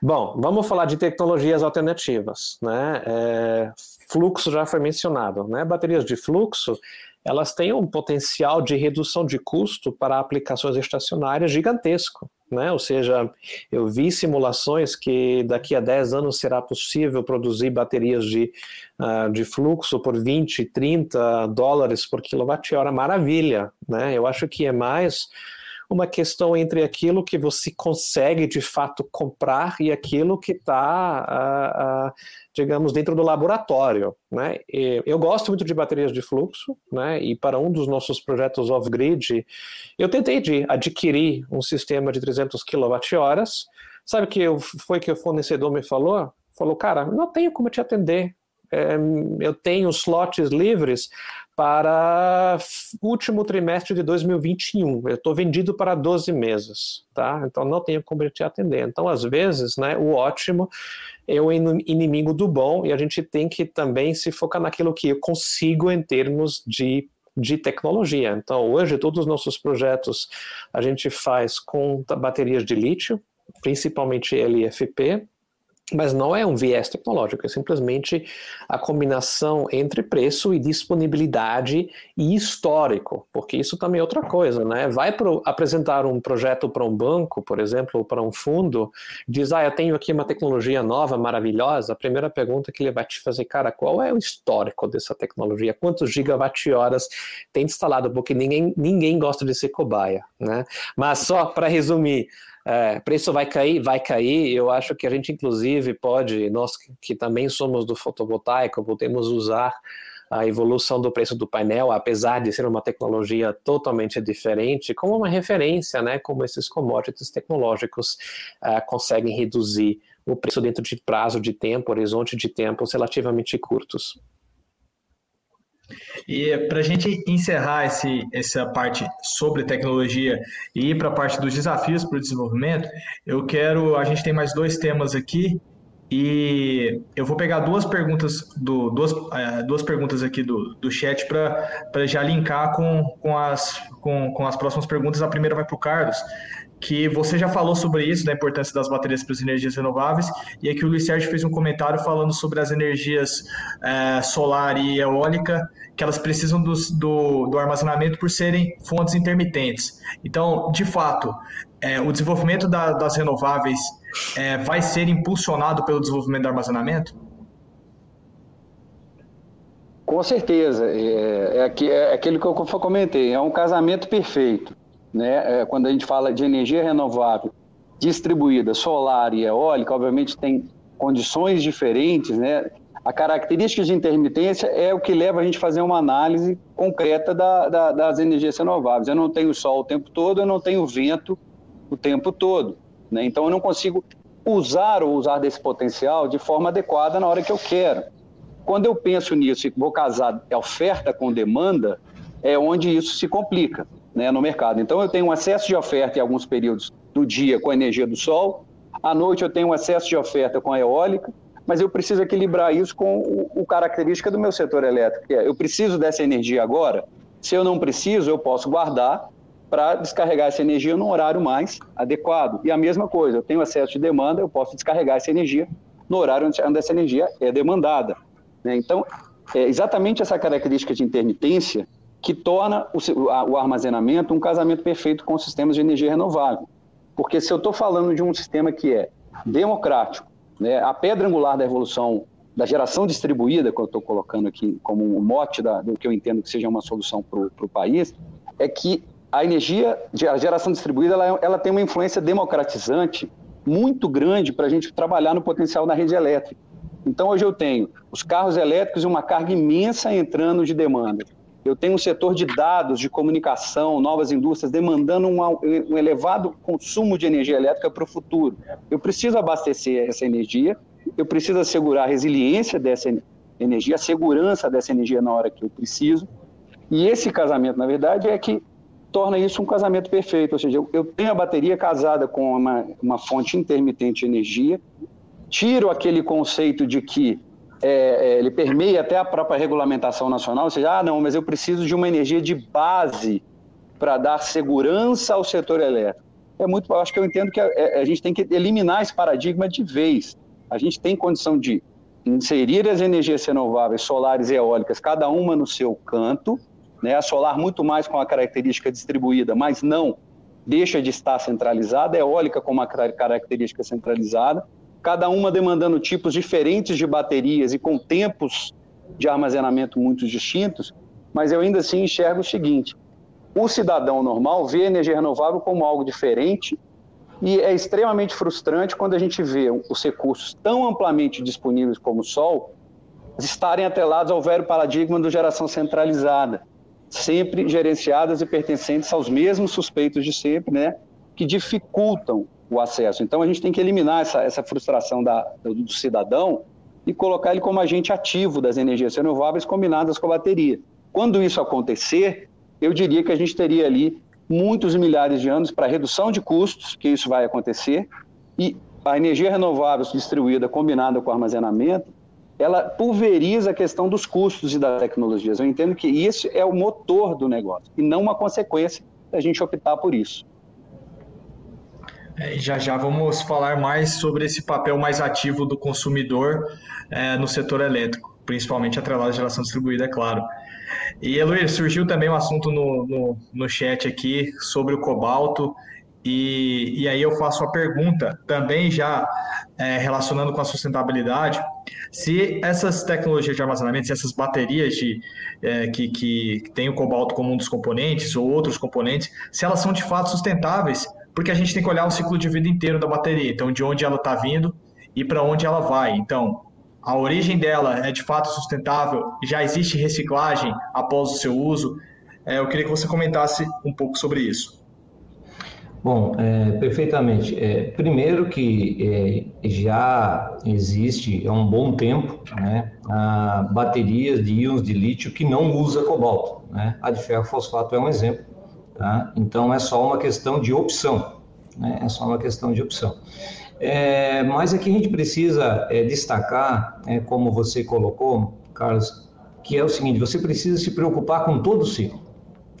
Bom, vamos falar de tecnologias alternativas. Né? É, fluxo já foi mencionado. Né? Baterias de fluxo elas têm um potencial de redução de custo para aplicações estacionárias gigantesco. Né? Ou seja, eu vi simulações que daqui a 10 anos será possível produzir baterias de, uh, de fluxo por 20, 30 dólares por quilowatt-hora. Maravilha! Né? Eu acho que é mais uma questão entre aquilo que você consegue de fato comprar e aquilo que está, uh, uh, digamos, dentro do laboratório. Né? E eu gosto muito de baterias de fluxo, né? e para um dos nossos projetos off-grid, eu tentei de adquirir um sistema de 300 kWh. Sabe que eu, foi que o fornecedor me falou? Falou, cara, não tenho como te atender. É, eu tenho slots livres para último trimestre de 2021. Eu estou vendido para 12 meses, tá? Então não tenho como te atender. Então, às vezes, né, o ótimo é o inimigo do bom e a gente tem que também se focar naquilo que eu consigo em termos de de tecnologia. Então, hoje, todos os nossos projetos a gente faz com baterias de lítio, principalmente LFP, mas não é um viés tecnológico, é simplesmente a combinação entre preço e disponibilidade e histórico, porque isso também é outra coisa, né? Vai pro, apresentar um projeto para um banco, por exemplo, ou para um fundo, diz, ah, eu tenho aqui uma tecnologia nova, maravilhosa, a primeira pergunta que ele vai te fazer, cara, qual é o histórico dessa tecnologia? Quantos gigawatt-horas tem instalado? Porque ninguém, ninguém gosta de ser cobaia, né? Mas só para resumir, é, preço vai cair, vai cair. Eu acho que a gente, inclusive, pode, nós que também somos do fotovoltaico, podemos usar a evolução do preço do painel, apesar de ser uma tecnologia totalmente diferente, como uma referência, né? Como esses commodities tecnológicos uh, conseguem reduzir o preço dentro de prazo de tempo, horizonte de tempos relativamente curtos. E para a gente encerrar esse, essa parte sobre tecnologia e ir para a parte dos desafios para o desenvolvimento, eu quero. A gente tem mais dois temas aqui e eu vou pegar duas perguntas do duas, é, duas perguntas aqui do, do chat para já linkar com, com, as, com, com as próximas perguntas. A primeira vai para o Carlos, que você já falou sobre isso, da importância das baterias para as energias renováveis, e aqui o Luiz Sérgio fez um comentário falando sobre as energias é, solar e eólica, que elas precisam do, do, do, armazenamento por serem fontes intermitentes. Então, de fato, é, o desenvolvimento da, das renováveis é, vai ser impulsionado pelo desenvolvimento do armazenamento? Com certeza. É, é, é aquilo que eu comentei, é um casamento perfeito né? É, quando a gente fala de energia renovável distribuída, solar e eólica, obviamente tem condições diferentes, né? A característica de intermitência é o que leva a gente a fazer uma análise concreta da, da, das energias renováveis. Eu não tenho sol o tempo todo, eu não tenho vento o tempo todo. Né? Então, eu não consigo usar ou usar desse potencial de forma adequada na hora que eu quero. quando eu penso nisso e vou casar oferta com demanda, é onde isso se complica né, no mercado. Então, eu tenho um excesso de oferta em alguns períodos do dia com a energia do sol, à noite eu tenho um excesso de oferta com a eólica, mas eu preciso equilibrar isso com o, o característica do meu setor elétrico, que é, eu preciso dessa energia agora, se eu não preciso, eu posso guardar para descarregar essa energia no horário mais adequado. E a mesma coisa, eu tenho excesso de demanda, eu posso descarregar essa energia no horário onde essa energia é demandada. Né? Então, é exatamente essa característica de intermitência que torna o, o armazenamento um casamento perfeito com sistemas de energia renovável. Porque se eu estou falando de um sistema que é democrático, né, a pedra angular da evolução da geração distribuída, que eu estou colocando aqui como um mote da, do que eu entendo que seja uma solução para o país, é que a energia, a geração distribuída, ela, ela tem uma influência democratizante muito grande para a gente trabalhar no potencial da rede elétrica. Então, hoje eu tenho os carros elétricos e uma carga imensa entrando de demanda. Eu tenho um setor de dados, de comunicação, novas indústrias demandando um, um elevado consumo de energia elétrica para o futuro. Eu preciso abastecer essa energia, eu preciso assegurar a resiliência dessa energia, a segurança dessa energia na hora que eu preciso. E esse casamento, na verdade, é que torna isso um casamento perfeito. Ou seja, eu, eu tenho a bateria casada com uma, uma fonte intermitente de energia, tiro aquele conceito de que é, é, ele permeia até a própria regulamentação nacional, ou seja, ah, não, mas eu preciso de uma energia de base para dar segurança ao setor elétrico. É muito, acho que eu entendo que a, é, a, gente tem que eliminar esse paradigma de vez. A gente tem condição de inserir as energias renováveis, solares e eólicas, cada uma no seu canto, né? A solar muito mais com a característica distribuída, mas não deixa de estar centralizada, a eólica com uma característica centralizada, cada uma demandando tipos diferentes de baterias e com tempos de armazenamento muito distintos, mas eu ainda assim enxergo o seguinte: o cidadão normal vê a energia renovável como algo diferente e é extremamente frustrante quando a gente vê os recursos tão amplamente disponíveis como o sol estarem atrelados ao velho paradigma da geração centralizada sempre gerenciadas e pertencentes aos mesmos suspeitos de sempre, né, que dificultam o acesso. Então a gente tem que eliminar essa, essa frustração da, do, cidadão e colocar ele como agente ativo das energias renováveis combinadas com a bateria. Quando isso acontecer, eu diria que a gente teria ali muitos milhares de anos para redução de custos, que isso vai acontecer, e a energia renovável distribuída combinada com armazenamento ela pulveriza a questão dos custos e das tecnologias. Eu entendo que isso é o motor do negócio e não uma consequência da gente optar por isso. É, já já vamos falar mais sobre esse papel mais ativo do consumidor é, no setor elétrico, principalmente atrelado à geração distribuída, é claro. E, Heloísa, surgiu também um assunto no, no, no chat aqui sobre o cobalto e, e aí eu faço a pergunta, também já é, relacionando com a sustentabilidade, se essas tecnologias de armazenamento, se essas baterias de, é, que, que têm o cobalto como um dos componentes ou outros componentes, se elas são de fato sustentáveis, porque a gente tem que olhar o ciclo de vida inteiro da bateria, então de onde ela está vindo e para onde ela vai. Então, a origem dela é de fato sustentável, já existe reciclagem após o seu uso. É, eu queria que você comentasse um pouco sobre isso. Bom, é, perfeitamente. É, primeiro que é, já existe há um bom tempo né, baterias de íons de lítio que não usa cobalto. Né? A de ferro fosfato é um exemplo. Tá? Então é só uma questão de opção. Né? É só uma questão de opção. É, mas aqui a gente precisa é, destacar, é, como você colocou, Carlos, que é o seguinte: você precisa se preocupar com todo o ciclo.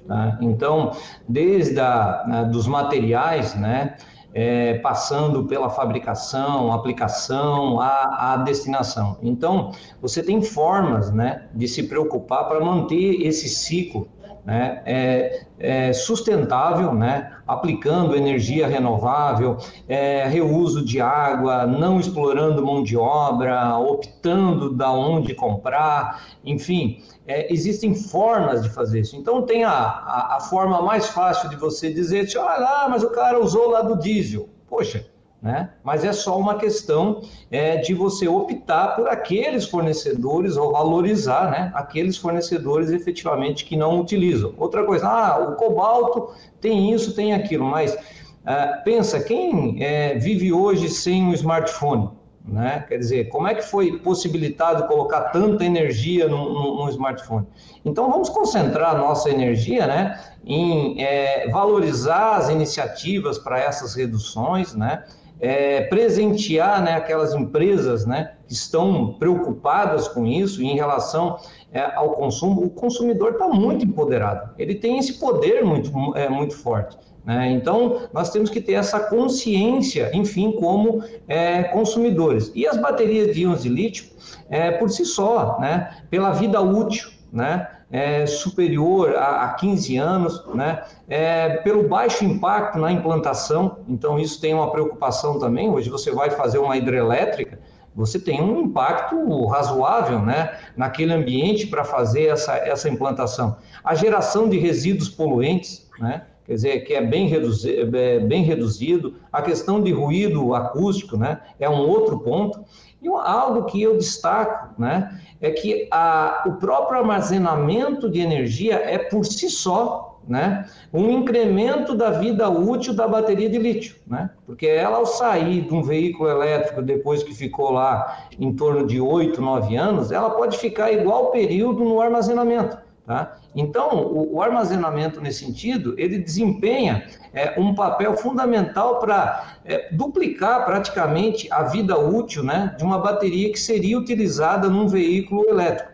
Tá? Então, desde a, né, dos materiais, né, é, passando pela fabricação, aplicação, a, a, destinação. Então, você tem formas né, de se preocupar para manter esse ciclo né, é, é sustentável, né, aplicando energia renovável, é, reuso de água, não explorando mão de obra, optando da onde comprar, enfim, é, existem formas de fazer isso. Então tem a, a, a forma mais fácil de você dizer, olha lá, mas o cara usou lá do diesel. Poxa, né? Mas é só uma questão é, de você optar por aqueles fornecedores ou valorizar né, aqueles fornecedores efetivamente que não utilizam. Outra coisa, ah, o cobalto tem isso, tem aquilo, mas é, pensa, quem é, vive hoje sem um smartphone? Né? Quer dizer, como é que foi possibilitado colocar tanta energia no smartphone? Então, vamos concentrar nossa energia né, em é, valorizar as iniciativas para essas reduções, né? É, presentear né, aquelas empresas né, que estão preocupadas com isso em relação é, ao consumo. O consumidor está muito empoderado, ele tem esse poder muito, é, muito forte. Né? Então, nós temos que ter essa consciência, enfim, como é, consumidores. E as baterias de íons de lítio, é, por si só, né, pela vida útil, né, é, superior a, a 15 anos, né, é, pelo baixo impacto na implantação, então isso tem uma preocupação também. Hoje você vai fazer uma hidrelétrica, você tem um impacto razoável né, naquele ambiente para fazer essa, essa implantação. A geração de resíduos poluentes, né, quer dizer, que é bem, reduzido, é bem reduzido. A questão de ruído acústico, né, é um outro ponto. E algo que eu destaco, né, é que a, o próprio armazenamento de energia é por si só, né, um incremento da vida útil da bateria de lítio, né, porque ela ao sair de um veículo elétrico depois que ficou lá em torno de 8, 9 anos, ela pode ficar igual período no armazenamento. Tá? Então, o, o, armazenamento nesse sentido, ele desempenha é, um papel fundamental para é, duplicar praticamente a vida útil né, de uma bateria que seria utilizada num veículo elétrico.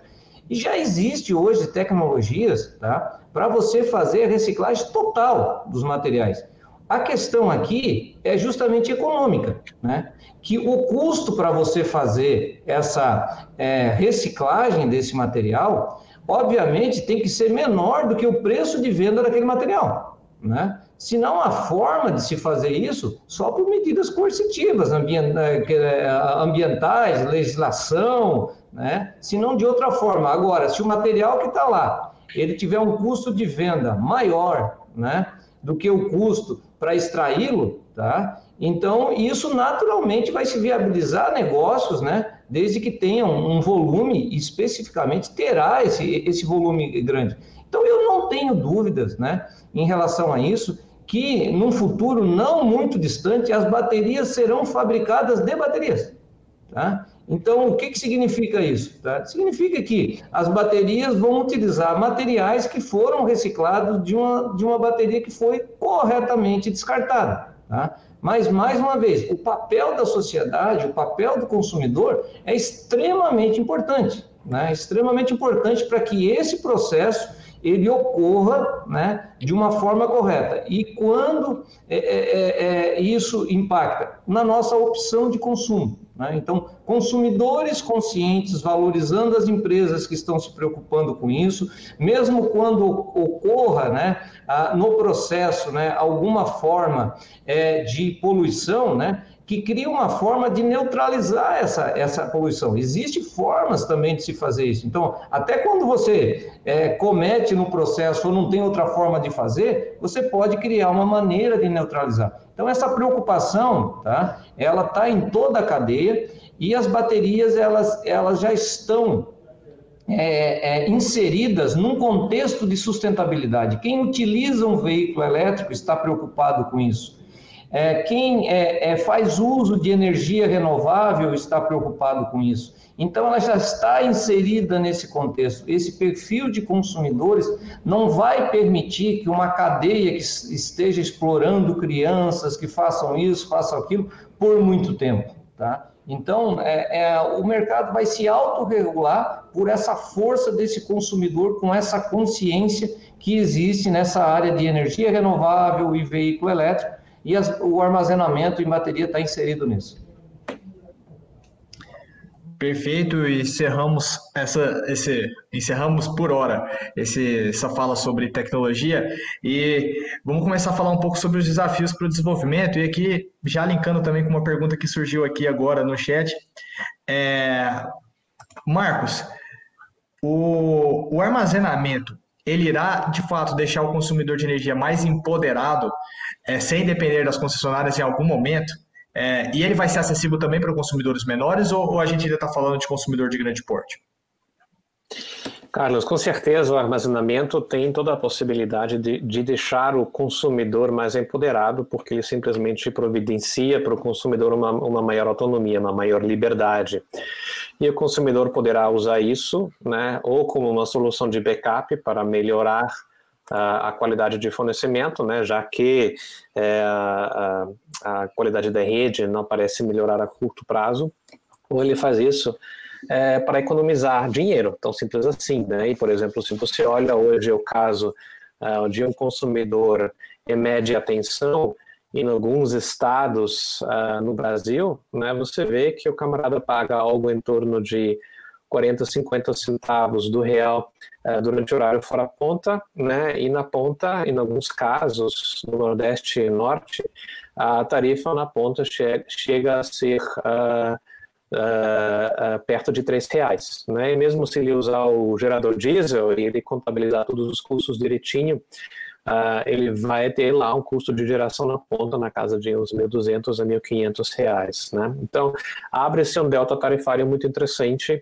E já existe hoje tecnologias tá, para você fazer a reciclagem total dos materiais. A questão aqui é justamente econômica, né? que o custo para você fazer essa é, reciclagem desse material obviamente tem que ser menor do que o preço de venda daquele material, né? Se não há forma de se fazer isso só por medidas coercitivas, eh, eh, ambientais, legislação, né? Se não de outra forma. Agora, se o material que está lá ele tiver um custo de venda maior, né, do que o custo para extraí-lo, tá? Então isso naturalmente vai se viabilizar negócios, né? Desde que tenha um volume, especificamente terá esse, esse volume grande. Então, eu não tenho dúvidas né, em relação a isso, que num futuro não muito distante, as baterias serão fabricadas de baterias. Tá? Então, o que, que significa isso? Tá? Significa que as baterias vão utilizar materiais que foram reciclados de uma, de uma bateria que foi corretamente descartada. Tá? Mas, mais uma vez, o papel da sociedade, o papel do consumidor é extremamente importante, né? extremamente importante para que esse processo ele ocorra né, de uma forma correta. E quando é, é, é, é isso impacta? Na nossa opção de consumo. Né? Então, consumidores conscientes, valorizando as empresas que estão se preocupando com isso, mesmo quando ocorra né, no processo né, alguma forma é, de poluição, né, que cria uma forma de neutralizar essa, essa poluição. Existem formas também de se fazer isso. Então, até quando você é, comete no processo ou não tem outra forma de fazer, você pode criar uma maneira de neutralizar. Então, essa preocupação, tá, ela está em toda a cadeia e as baterias, elas, elas já estão é, é, inseridas num contexto de sustentabilidade. Quem utiliza um veículo elétrico está preocupado com isso. É, quem é, é, faz uso de energia renovável está preocupado com isso. Então, ela já está inserida nesse contexto. Esse perfil de consumidores não vai permitir que uma cadeia que esteja explorando crianças que façam isso, façam aquilo, por muito tempo. Tá? Então, é, é, o mercado vai se autorregular por essa força desse consumidor, com essa consciência que existe nessa área de energia renovável e veículo elétrico, e as, o armazenamento em bateria está inserido nisso. Perfeito, e encerramos essa, esse, encerramos por hora esse, essa fala sobre tecnologia e vamos começar a falar um pouco sobre os desafios para o desenvolvimento. E aqui, já linkando também com uma pergunta que surgiu aqui agora no chat, é, Marcos, o, o armazenamento ele irá de fato deixar o consumidor de energia mais empoderado é, sem depender das concessionárias em algum momento? É, e ele vai ser acessível também para consumidores menores ou, ou a gente ainda está falando de consumidor de grande porte? Carlos, com certeza o armazenamento tem toda a possibilidade de, de, deixar o consumidor mais empoderado, porque ele simplesmente providencia para o consumidor uma, uma maior autonomia, uma maior liberdade. E o consumidor poderá usar isso, né, ou como uma solução de backup para melhorar a, qualidade de fornecimento, né, já que é, a, a qualidade da rede não parece melhorar a curto prazo, ou ele faz isso é, para economizar dinheiro, tão simples assim. Né? E, por exemplo, se você olha hoje o caso uh, de um consumidor em média atenção, em alguns estados uh, no Brasil, né, você vê que o camarada paga algo em torno de 40, 50 centavos do real uh, durante o horário fora ponta, né, e na ponta, em alguns casos, no Nordeste e Norte, a tarifa na ponta che chega a ser uh, uh, uh, perto de três reais. Né? E mesmo se ele usar o gerador diesel e ele contabilizar todos os custos direitinho, uh, ele vai ter lá um custo de geração na ponta na casa de uns 1.200 a 1.500 reais. Né? Então, abre-se um delta tarifário muito interessante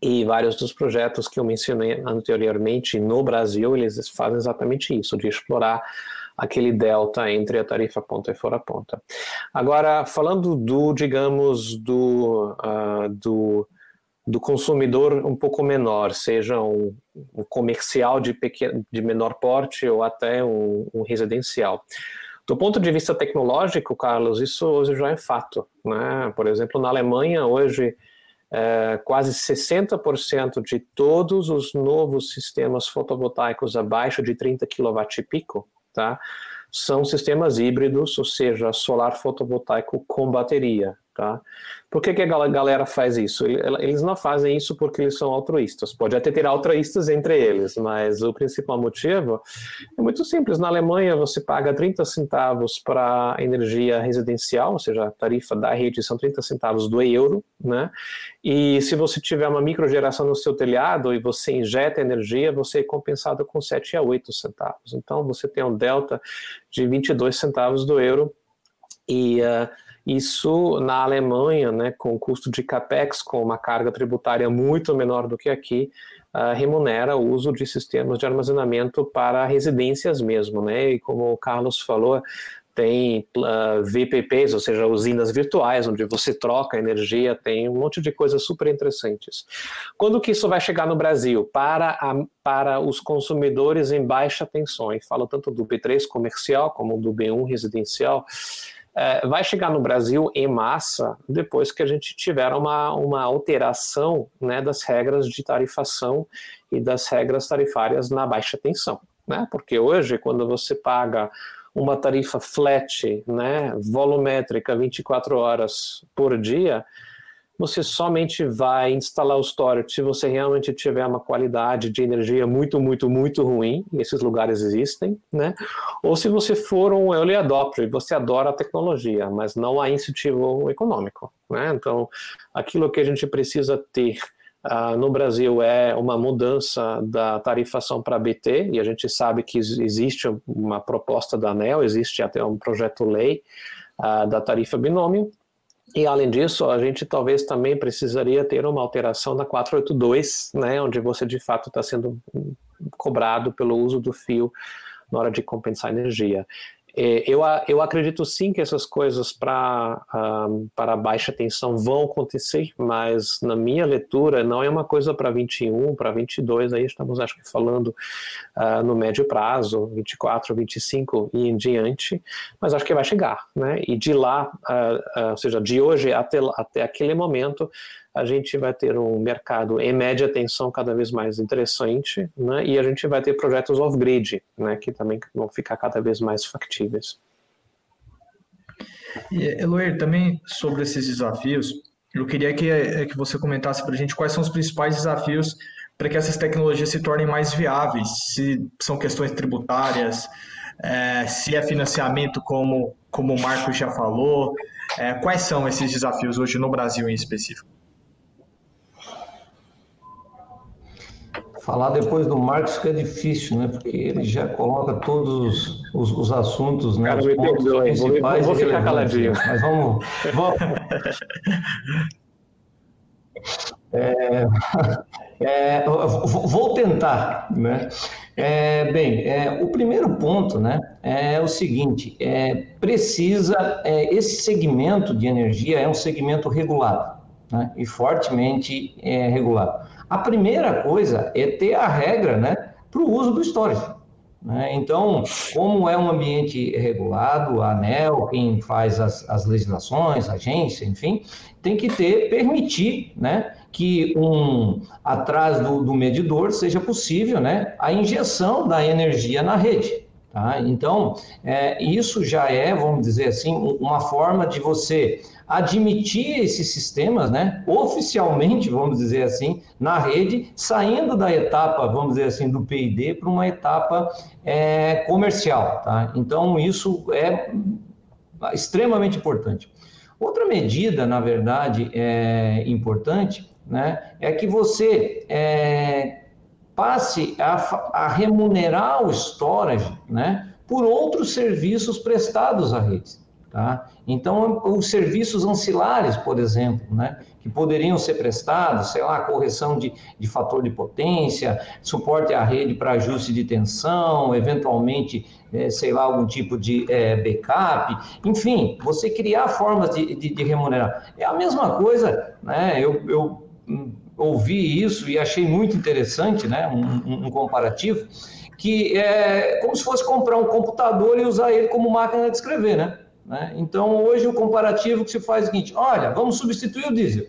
e vários dos projetos que eu mencionei anteriormente no Brasil, eles fazem exatamente isso, de explorar aquele delta entre a tarifa ponta e fora ponta. Agora, falando do, digamos, do, uh, do, do consumidor um pouco menor, seja um, um comercial de, pequeno, de menor porte ou até um, um, residencial. Do ponto de vista tecnológico, Carlos, isso hoje já é fato. Né? Por exemplo, na Alemanha, hoje, é, quase 60% de todos os novos sistemas fotovoltaicos abaixo de 30 kW pico tá? São sistemas híbridos, ou seja, solar fotovoltaico com bateria, tá? Por que, que a galera faz isso? Eles não fazem isso porque eles são altruístas. Pode até ter altruístas entre eles, mas o principal motivo é muito simples. Na Alemanha, você paga 30 centavos para energia residencial, ou seja, a tarifa da rede são 30 centavos do euro, né? E se você tiver uma microgeração no seu telhado e você injeta energia, você é compensado com 7 a 8 centavos. Então, você tem um delta de 22 centavos do euro e... Uh, isso na Alemanha, né, com custo de capex, com uma carga tributária muito menor do que aqui, uh, remunera o uso de sistemas de armazenamento para residências mesmo, né? E como o Carlos falou, tem uh, ah, VPPs, ou seja, usinas virtuais, onde você troca energia, tem um monte de coisas super interessantes. Quando que isso vai chegar no Brasil? Para, a, para os consumidores em baixa tensão, e falo tanto do B3 comercial como do B1 residencial, é, vai chegar no Brasil em massa depois que a gente tiver uma, uma alteração né, das regras de tarifação e das regras tarifárias na baixa tensão. Né? Porque hoje, quando você paga uma tarifa flat, né, volumétrica, 24 horas por dia, você somente vai instalar o storage se você realmente tiver uma qualidade de energia muito, muito, muito ruim, e esses lugares existem, né? Ou se você for um early adopter você adora a tecnologia, mas não há incentivo econômico, né? Então, aquilo que a gente precisa ter Uh, no Brasil é uma mudança da tarifação para BT, e a gente sabe que existe uma proposta da ANEL, existe até um projeto-lei uh, da tarifa binômio, e além disso, a gente talvez também precisaria ter uma alteração na 482, né, onde você de fato está sendo cobrado pelo uso do fio na hora de compensar energia. É, eu, eu acredito sim que essas coisas para um, para baixa tensão vão acontecer, mas na minha leitura não é uma coisa para 21, para 22, aí estamos acho que falando uh, no médio prazo, 24, 25 e em diante, mas acho que vai chegar, né? E de lá, uh, uh, ou seja, de hoje até, até aquele momento, a gente vai ter um mercado em média tensão cada vez mais interessante, né? e a gente vai ter projetos off-grid, né? que também vão ficar cada vez mais factíveis. Eloir, também sobre esses desafios, eu queria que, é, que você comentasse para a gente quais são os principais desafios para que essas tecnologias se tornem mais viáveis, se são questões tributárias, é, se é financiamento, como, como o Marcos já falou, é, quais são esses desafios hoje no Brasil em específico? Falar depois do Marcos que é difícil, né? Porque ele já coloca todos os, os, os assuntos, né? Cara, os pontos principais. Vou, vou ficar caladinho. Mas vamos. vamos. [laughs] É, É, vou tentar, né? É, bem, é, o primeiro ponto, né, é o seguinte: é, precisa é, esse segmento de energia é um segmento regulado, né, e fortemente é, regulado. A primeira coisa é ter a regra, né, para o uso do storage. Né? Então, como é um ambiente regulado, a ANEL, quem faz as, as legislações, a agência, enfim, tem que ter, permitir, né, que um atrás do, do, medidor seja possível né, a injeção da energia na rede. Tá? Então, é, isso já é, vamos dizer assim, uma forma de você admitir esses sistemas, né, oficialmente, vamos dizer assim, na rede, saindo da etapa, vamos dizer assim, do P&D para uma etapa é, comercial. Tá? Então, isso é extremamente importante. Outra medida, na verdade, é importante, né, é que você é, passe a, a, remunerar o storage, né, por outros serviços prestados à rede. Tá? Então, os serviços ancilares, por exemplo, né, que poderiam ser prestados, sei lá, correção de, de fator de potência, suporte à rede para ajuste de tensão, eventualmente, é, sei lá, algum tipo de é, backup, enfim, você criar formas de, de, de, remunerar. É a mesma coisa, né, eu, eu ouvi isso e achei muito interessante, né, um, um comparativo, que é como se fosse comprar um computador e usar ele como máquina de escrever, né? Né? Então, hoje o comparativo que se faz é o seguinte: olha, vamos substituir o diesel.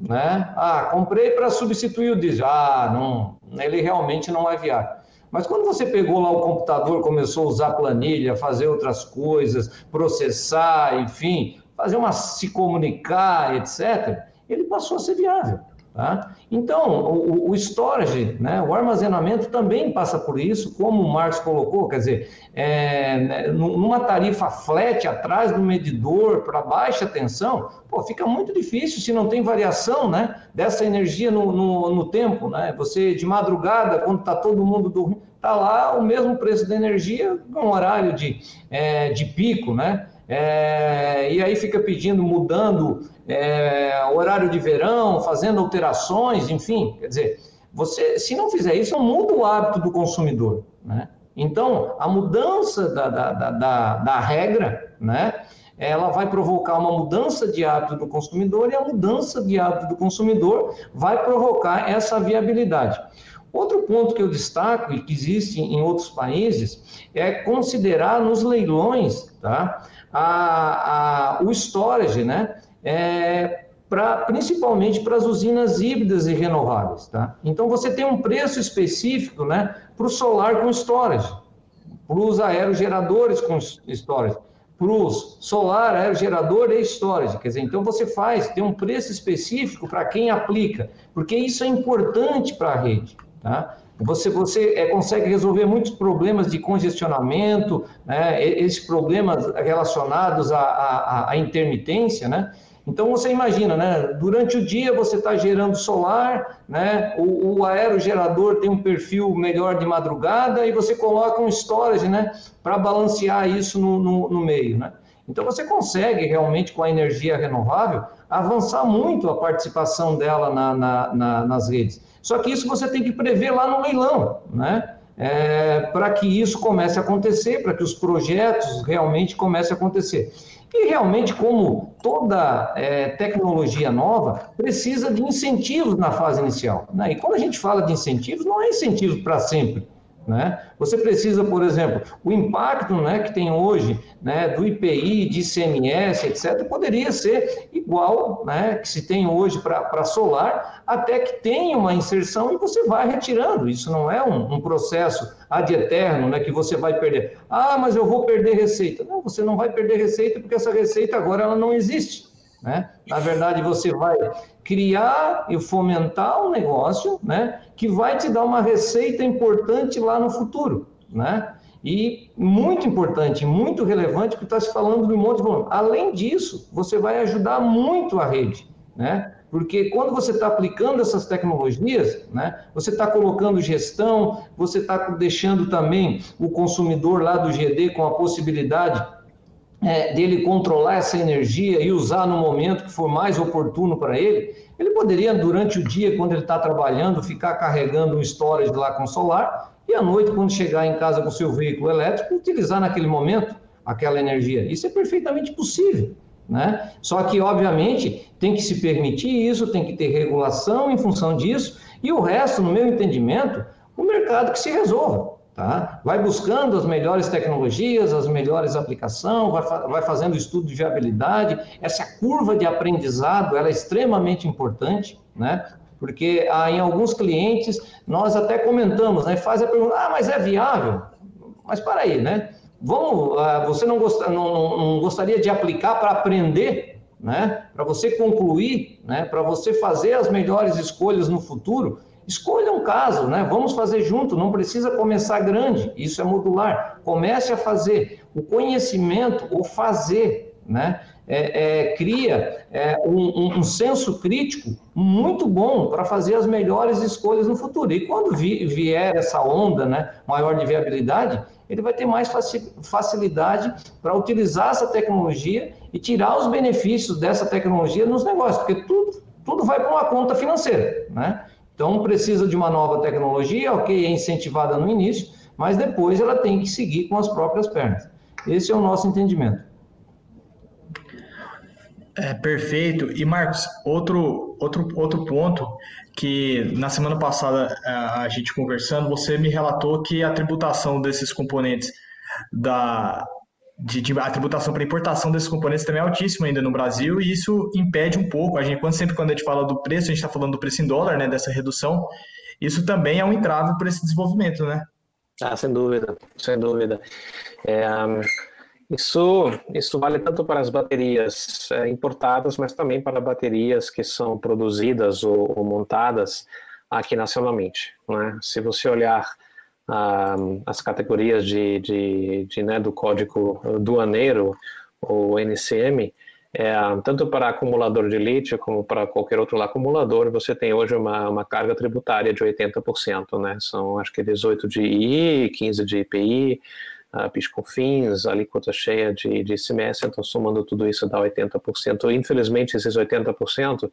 Né? Ah, comprei para substituir o diesel. Ah, não, ele realmente não é viável. Mas quando você pegou lá o computador, começou a usar planilha, fazer outras coisas, processar, enfim, fazer uma se comunicar, etc., ele passou a ser viável. Tá? Então, o, o, storage, né, o armazenamento também passa por isso, como o Marcos colocou, quer dizer, é, né, numa tarifa flat atrás do medidor para baixa tensão, pô, fica muito difícil se não tem variação né, dessa energia no, no, no tempo. Né? Você, de madrugada, quando está todo mundo dormindo, está lá o mesmo preço da energia com horário de, é, de pico, né? É, e aí fica pedindo, mudando é, horário de verão, fazendo alterações, enfim, quer dizer, você, se não fizer isso, não muda o hábito do consumidor, né? Então, a mudança da, da, da, da, regra, né, ela vai provocar uma mudança de hábito do consumidor e a mudança de hábito do consumidor vai provocar essa viabilidade. Outro ponto que eu destaco e que existe em outros países é considerar nos leilões, tá? A, a, o storage, né? É, pra, principalmente para as usinas híbridas e renováveis. Tá? Então, você tem um preço específico né, para o solar com storage, para os aerogeradores com storage, para os solar, aerogerador e storage. Quer dizer, então você faz, tem um preço específico para quem aplica, porque isso é importante para a rede. Tá? Você, você é, consegue resolver muitos problemas de congestionamento, né, esses problemas relacionados à, à, à intermitência, né? Então você imagina, né? Durante o dia você está gerando solar, né? O, o, aerogerador tem um perfil melhor de madrugada e você coloca um storage, né? Para balancear isso no, no, no, meio, né? Então você consegue realmente com a energia renovável avançar muito a participação dela na, na, na, nas redes. Só que isso você tem que prever lá no leilão, né? É, para que isso comece a acontecer, para que os projetos realmente comecem a acontecer. E realmente, como toda é, tecnologia nova, precisa de incentivos na fase inicial. Né? E quando a gente fala de incentivos, não é incentivo para sempre. Né? Você precisa, por exemplo, o impacto né, que tem hoje né, do IPI, de ICMS, etc., poderia ser igual né, que se tem hoje para solar, até que tenha uma inserção e você vai retirando. Isso não é um, um processo ad eterno né, que você vai perder. Ah, mas eu vou perder receita. Não, você não vai perder receita porque essa receita agora ela não existe. Né? Na verdade, você vai criar e fomentar um negócio né, que vai te dar uma receita importante lá no futuro. Né? E muito importante, muito relevante, porque está se falando de um monte de volume. Além disso, você vai ajudar muito a rede. Né? Porque quando você está aplicando essas tecnologias, né, você está colocando gestão, você está deixando também o consumidor lá do GD com a possibilidade é, dele controlar essa energia e usar no momento que for mais oportuno para ele, ele poderia, durante o dia, quando ele está trabalhando, ficar carregando um storage lá com solar e à noite, quando chegar em casa com seu veículo elétrico, utilizar naquele momento aquela energia. Isso é perfeitamente possível. Né? Só que, obviamente, tem que se permitir isso, tem que ter regulação em função disso, e o resto, no meu entendimento, o mercado que se resolva. Tá? Vai buscando as melhores tecnologias, as melhores aplicações, vai, fa vai fazendo estudo de viabilidade. Essa curva de aprendizado é extremamente importante, né? porque ah, em alguns clientes nós até comentamos, né? faz a pergunta, ah, mas é viável? Mas para aí, né? Vamos, ah, você não, gost, não, não gostaria de aplicar para aprender, né? Para você concluir, né? Para você fazer as melhores escolhas no futuro? Escolha um caso, né? Vamos fazer junto, não precisa começar grande, isso é modular. Comece a fazer. O conhecimento, o fazer, né? É, é, cria é, um, um, senso crítico muito bom para fazer as melhores escolhas no futuro. E quando vi, vier essa onda né, maior de viabilidade, ele vai ter mais facilidade para utilizar essa tecnologia e tirar os benefícios dessa tecnologia nos negócios, porque tudo, tudo vai para uma conta financeira, né? Então, precisa de uma nova tecnologia, ok, é incentivada no início, mas depois ela tem que seguir com as próprias pernas. Esse é o nosso entendimento. É, perfeito. E Marcos, outro, outro, outro ponto que na semana passada a gente conversando, você me relatou que a tributação desses componentes da de, de a tributação para importação desses componentes também é altíssima ainda no Brasil e isso impede um pouco. A gente quando sempre quando a gente fala do preço, a gente está falando do preço em dólar, né? Dessa redução. Isso também é um entrave para esse desenvolvimento, né? Ah, sem dúvida, sem dúvida. É, isso, isso vale tanto para as baterias é, importadas, mas também para baterias que são produzidas ou, ou montadas aqui nacionalmente. Né? Se você olhar ah, as categorias de, de, de né, do código duaneiro, ou NCM, é, tanto para acumulador de lítio como para qualquer outro acumulador, você tem hoje uma, uma carga tributária de 80%, né? São acho que 18 de II, 15 de IPI, uh, PIS/COFINS, alíquota cheia de, de ICMS, então somando tudo isso dá 80%. Infelizmente, esses 80%,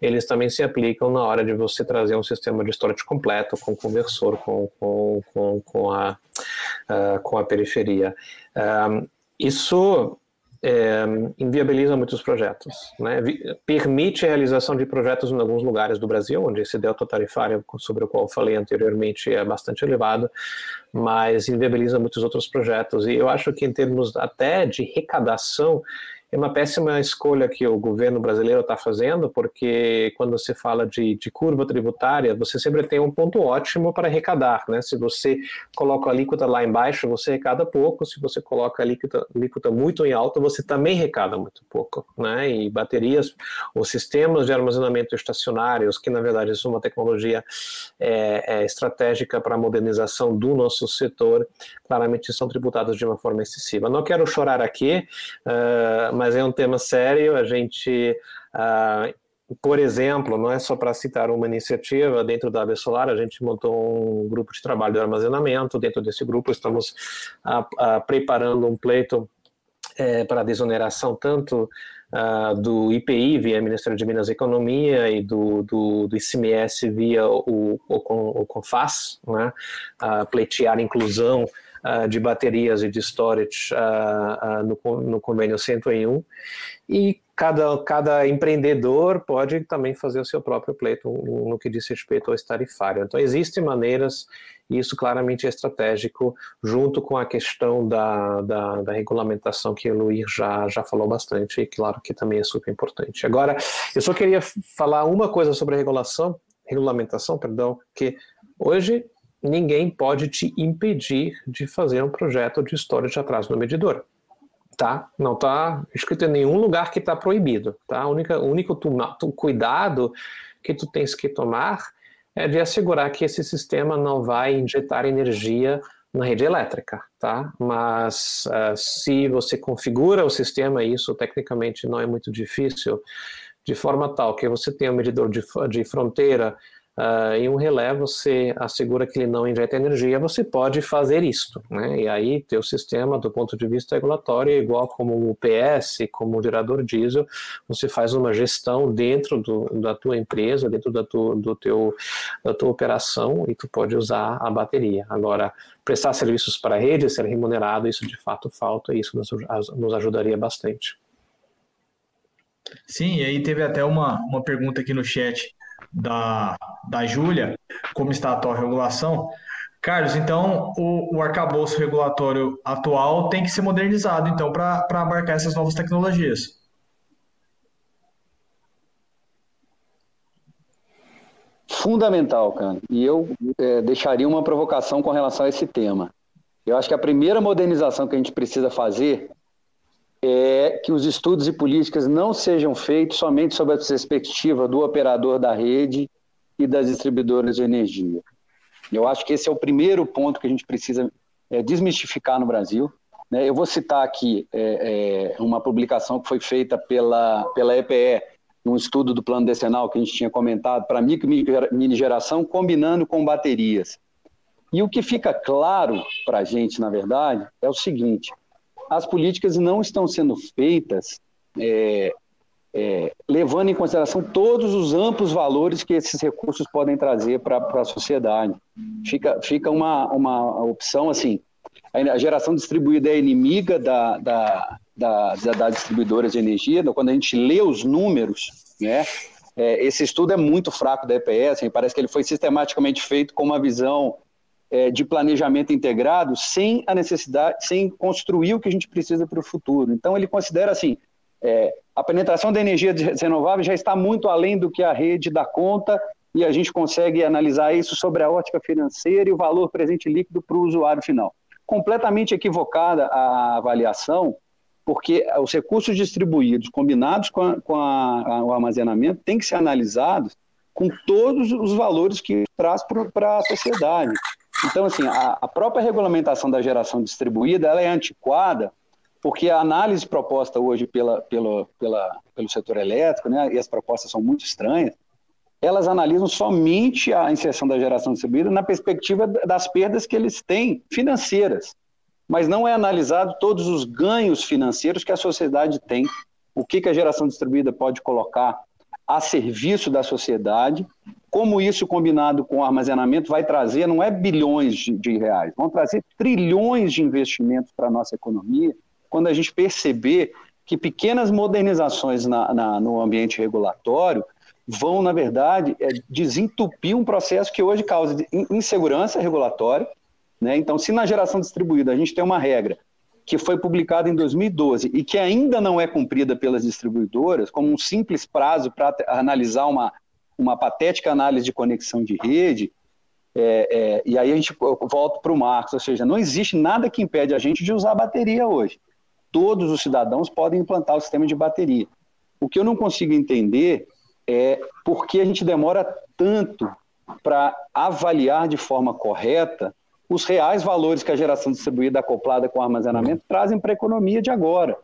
eles também se aplicam na hora de você trazer um sistema de storage completo, com conversor, com, com, com, com, a, uh, com a periferia. Uh, isso é, inviabiliza muitos projetos. Né? Permite a realização de projetos em alguns lugares do Brasil, onde esse delta tarifário sobre o qual eu falei anteriormente é bastante elevado, mas inviabiliza muitos outros projetos. E eu acho que em termos até de arrecadação, é uma péssima escolha que o governo brasileiro está fazendo, porque quando você fala de, de, curva tributária, você sempre tem um ponto ótimo para arrecadar. Né? Se você coloca a alíquota lá embaixo, você arrecada pouco, se você coloca a alíquota, alíquota muito em alta, você também arrecada muito pouco. Né? E baterias, os sistemas de armazenamento estacionários, que na verdade são uma tecnologia é, é, estratégica para a modernização do nosso setor, claramente são tributados de uma forma excessiva. Não quero chorar aqui, uh, mas é um tema sério. A gente, uh, por exemplo, não é só para citar uma iniciativa dentro da AB Solar, a gente montou um grupo de trabalho de armazenamento. Dentro desse grupo, estamos uh, preparando um pleito é, para desoneração tanto Uh, do IPI via Ministério de Minas e Economia e do, do, do ICMS via o, o, o CONFAS, né? uh, pleitear inclusão de baterias e de storage uh, uh, no, no convênio 101 e cada, cada empreendedor pode também fazer o seu próprio pleito no, que diz respeito ao estarifário. Então, existem maneiras, e isso claramente é estratégico, junto com a questão da, da, da regulamentação que o Luir já, já falou bastante, e claro que também é super importante. Agora, eu só queria falar uma coisa sobre a regulação, regulamentação, perdão, que hoje ninguém pode te impedir de fazer um projeto de história de atraso no medidor. Tá? Não está escrito em nenhum lugar que está proibido. Tá? O único, único tu, cuidado que tu tens que tomar é de assegurar que esse sistema não vai injetar energia na rede elétrica, tá? Mas uh, se você configura o sistema, isso tecnicamente não é muito difícil, de forma tal que você tem um medidor de, de fronteira uh, em um relé você assegura que ele não injeta energia, você pode fazer isto, né? E aí teu sistema, do ponto de vista regulatório, é igual como o PS, como o gerador diesel, você faz uma gestão dentro do, da tua empresa, dentro da, tu, do teu, da tua operação e tu pode usar a bateria. Agora, prestar serviços para a rede, ser remunerado, isso de fato falta e isso nos, nos ajudaria bastante. Sim, e aí teve até uma, uma pergunta aqui no chat da, da Júlia, como está a atual regulação. Carlos, então o, o arcabouço regulatório atual tem que ser modernizado, então, para abarcar essas novas tecnologias. Fundamental, cara. E eu é, deixaria uma provocação com relação a esse tema. Eu acho que a primeira modernização que a gente precisa fazer é que os estudos e políticas não sejam feitos somente sob a perspectiva do operador da rede e das distribuidoras de energia. Eu acho que esse é o primeiro ponto que a gente precisa é, desmistificar no Brasil. Né? Eu vou citar aqui é, é, uma publicação que foi feita pela, pela EPE, num estudo do plano decenal que a gente tinha comentado, para micro mini geração, combinando com baterias. E o que fica claro para a gente, na verdade, é o seguinte: as políticas não estão sendo feitas é, é, levando em consideração todos os amplos valores que esses recursos podem trazer para a sociedade. Fica, fica uma, uma opção assim: a geração distribuída é inimiga da, da, da, da distribuidora de energia. Quando a gente lê os números, né, é, esse estudo é muito fraco da EPS, parece que ele foi sistematicamente feito com uma visão é, de planejamento integrado sem a necessidade, sem construir o que a gente precisa para o futuro. Então ele considera assim, é, a penetração da energia renovável já está muito além do que a rede dá conta e a gente consegue analisar isso sobre a ótica financeira e o valor presente líquido para o usuário final. Completamente equivocada a avaliação, porque os recursos distribuídos, combinados com, a, com a, o armazenamento, têm que ser analisados com todos os valores que traz para a sociedade. Então, assim, a, a, própria regulamentação da geração distribuída ela é antiquada, porque a análise proposta hoje pela, pela, pela, pelo setor elétrico, né, e as propostas são muito estranhas, elas analisam somente a inserção da geração distribuída na perspectiva das perdas que eles têm financeiras, mas não é analisado todos os ganhos financeiros que a sociedade tem, o que, que a geração distribuída pode colocar a serviço da sociedade, como isso combinado com o armazenamento vai trazer, não é bilhões de, de reais, vão trazer trilhões de investimentos para a nossa economia, quando a gente perceber que pequenas modernizações na, na, no ambiente regulatório vão, na verdade, é, desentupir um processo que hoje causa insegurança regulatória. Né? Então, se na geração distribuída a gente tem uma regra que foi publicada em 2012 e que ainda não é cumprida pelas distribuidoras, como um simples prazo para analisar uma, uma patética análise de conexão de rede, é, é, e aí a gente volta para o Marcos, ou seja, não existe nada que impede a gente de usar bateria hoje. Todos os cidadãos podem implantar o sistema de bateria. O que eu não consigo entender é por que a gente demora tanto para avaliar de forma correta os reais valores que a geração distribuída acoplada com armazenamento trazem para a economia de agora.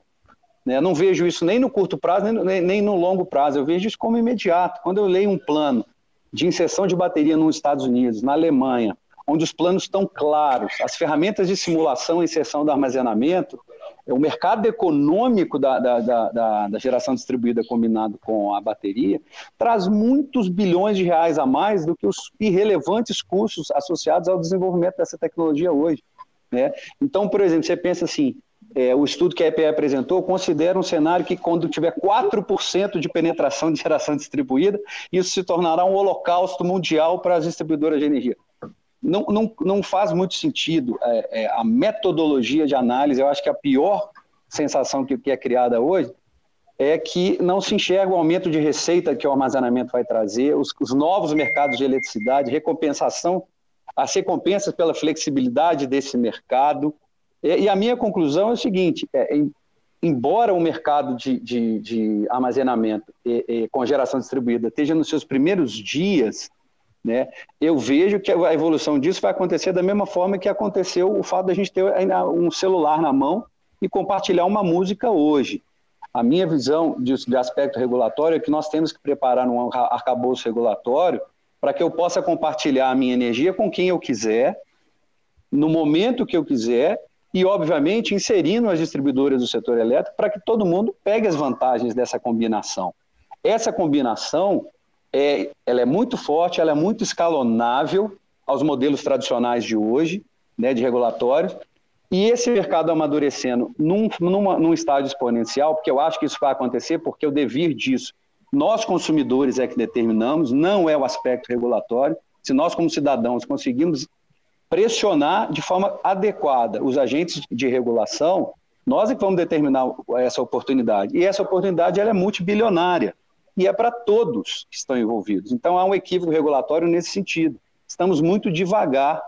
Né? Não vejo isso nem no curto prazo, nem, nem no longo prazo, eu vejo isso como imediato. Quando eu leio um plano de inserção de bateria nos Estados Unidos, na Alemanha, onde os planos estão claros, as ferramentas de simulação e inserção do armazenamento, o mercado econômico da, da, da, da, geração distribuída combinado com a bateria traz muitos bilhões de reais a mais do que os irrelevantes custos associados ao desenvolvimento dessa tecnologia hoje. Né? Então, por exemplo, você pensa assim, é, o estudo que a EPE apresentou considera um cenário que quando tiver 4% de penetração de geração distribuída, isso se tornará um holocausto mundial para as distribuidoras de energia não, não, não faz muito sentido é, é, a metodologia de análise. Eu acho que a pior sensação que, que é criada hoje é que não se enxerga o aumento de receita que o armazenamento vai trazer, os, os novos mercados de eletricidade, recompensação, as recompensas pela flexibilidade desse mercado. E, e a minha conclusão é o seguinte: é, em, embora o mercado de, de, de armazenamento e, e, com geração distribuída esteja nos seus primeiros dias, né? Eu vejo que a evolução disso vai acontecer da mesma forma que aconteceu o fato da gente ter um celular na mão e compartilhar uma música hoje. A minha visão de, de aspecto regulatório é que nós temos que preparar um arcabouço regulatório para que eu possa compartilhar a minha energia com quem eu quiser, no momento que eu quiser, e, obviamente, inserindo as distribuidoras do setor elétrico para que todo mundo pegue as vantagens dessa combinação. Essa combinação é, ela é muito forte, ela é muito escalonável aos modelos tradicionais de hoje, né, de regulatórios, e esse mercado amadurecendo num, numa, num estágio exponencial, porque eu acho que isso vai acontecer, porque o devir disso, nós consumidores é que determinamos, não é o aspecto regulatório. Se nós, como cidadãos, conseguimos pressionar de forma adequada os agentes de regulação, nós é que vamos determinar essa oportunidade. E essa oportunidade ela é multibilionária e é para todos que estão envolvidos. Então há um equívoco regulatório nesse sentido. Estamos muito devagar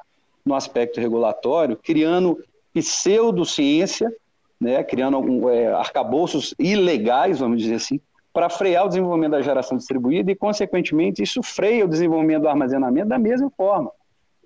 no aspecto regulatório, criando pseudociência, né, criando um, é, arcabouços ilegais, vamos dizer assim, para frear o desenvolvimento da geração distribuída e, consequentemente, isso freia o desenvolvimento do armazenamento da mesma forma.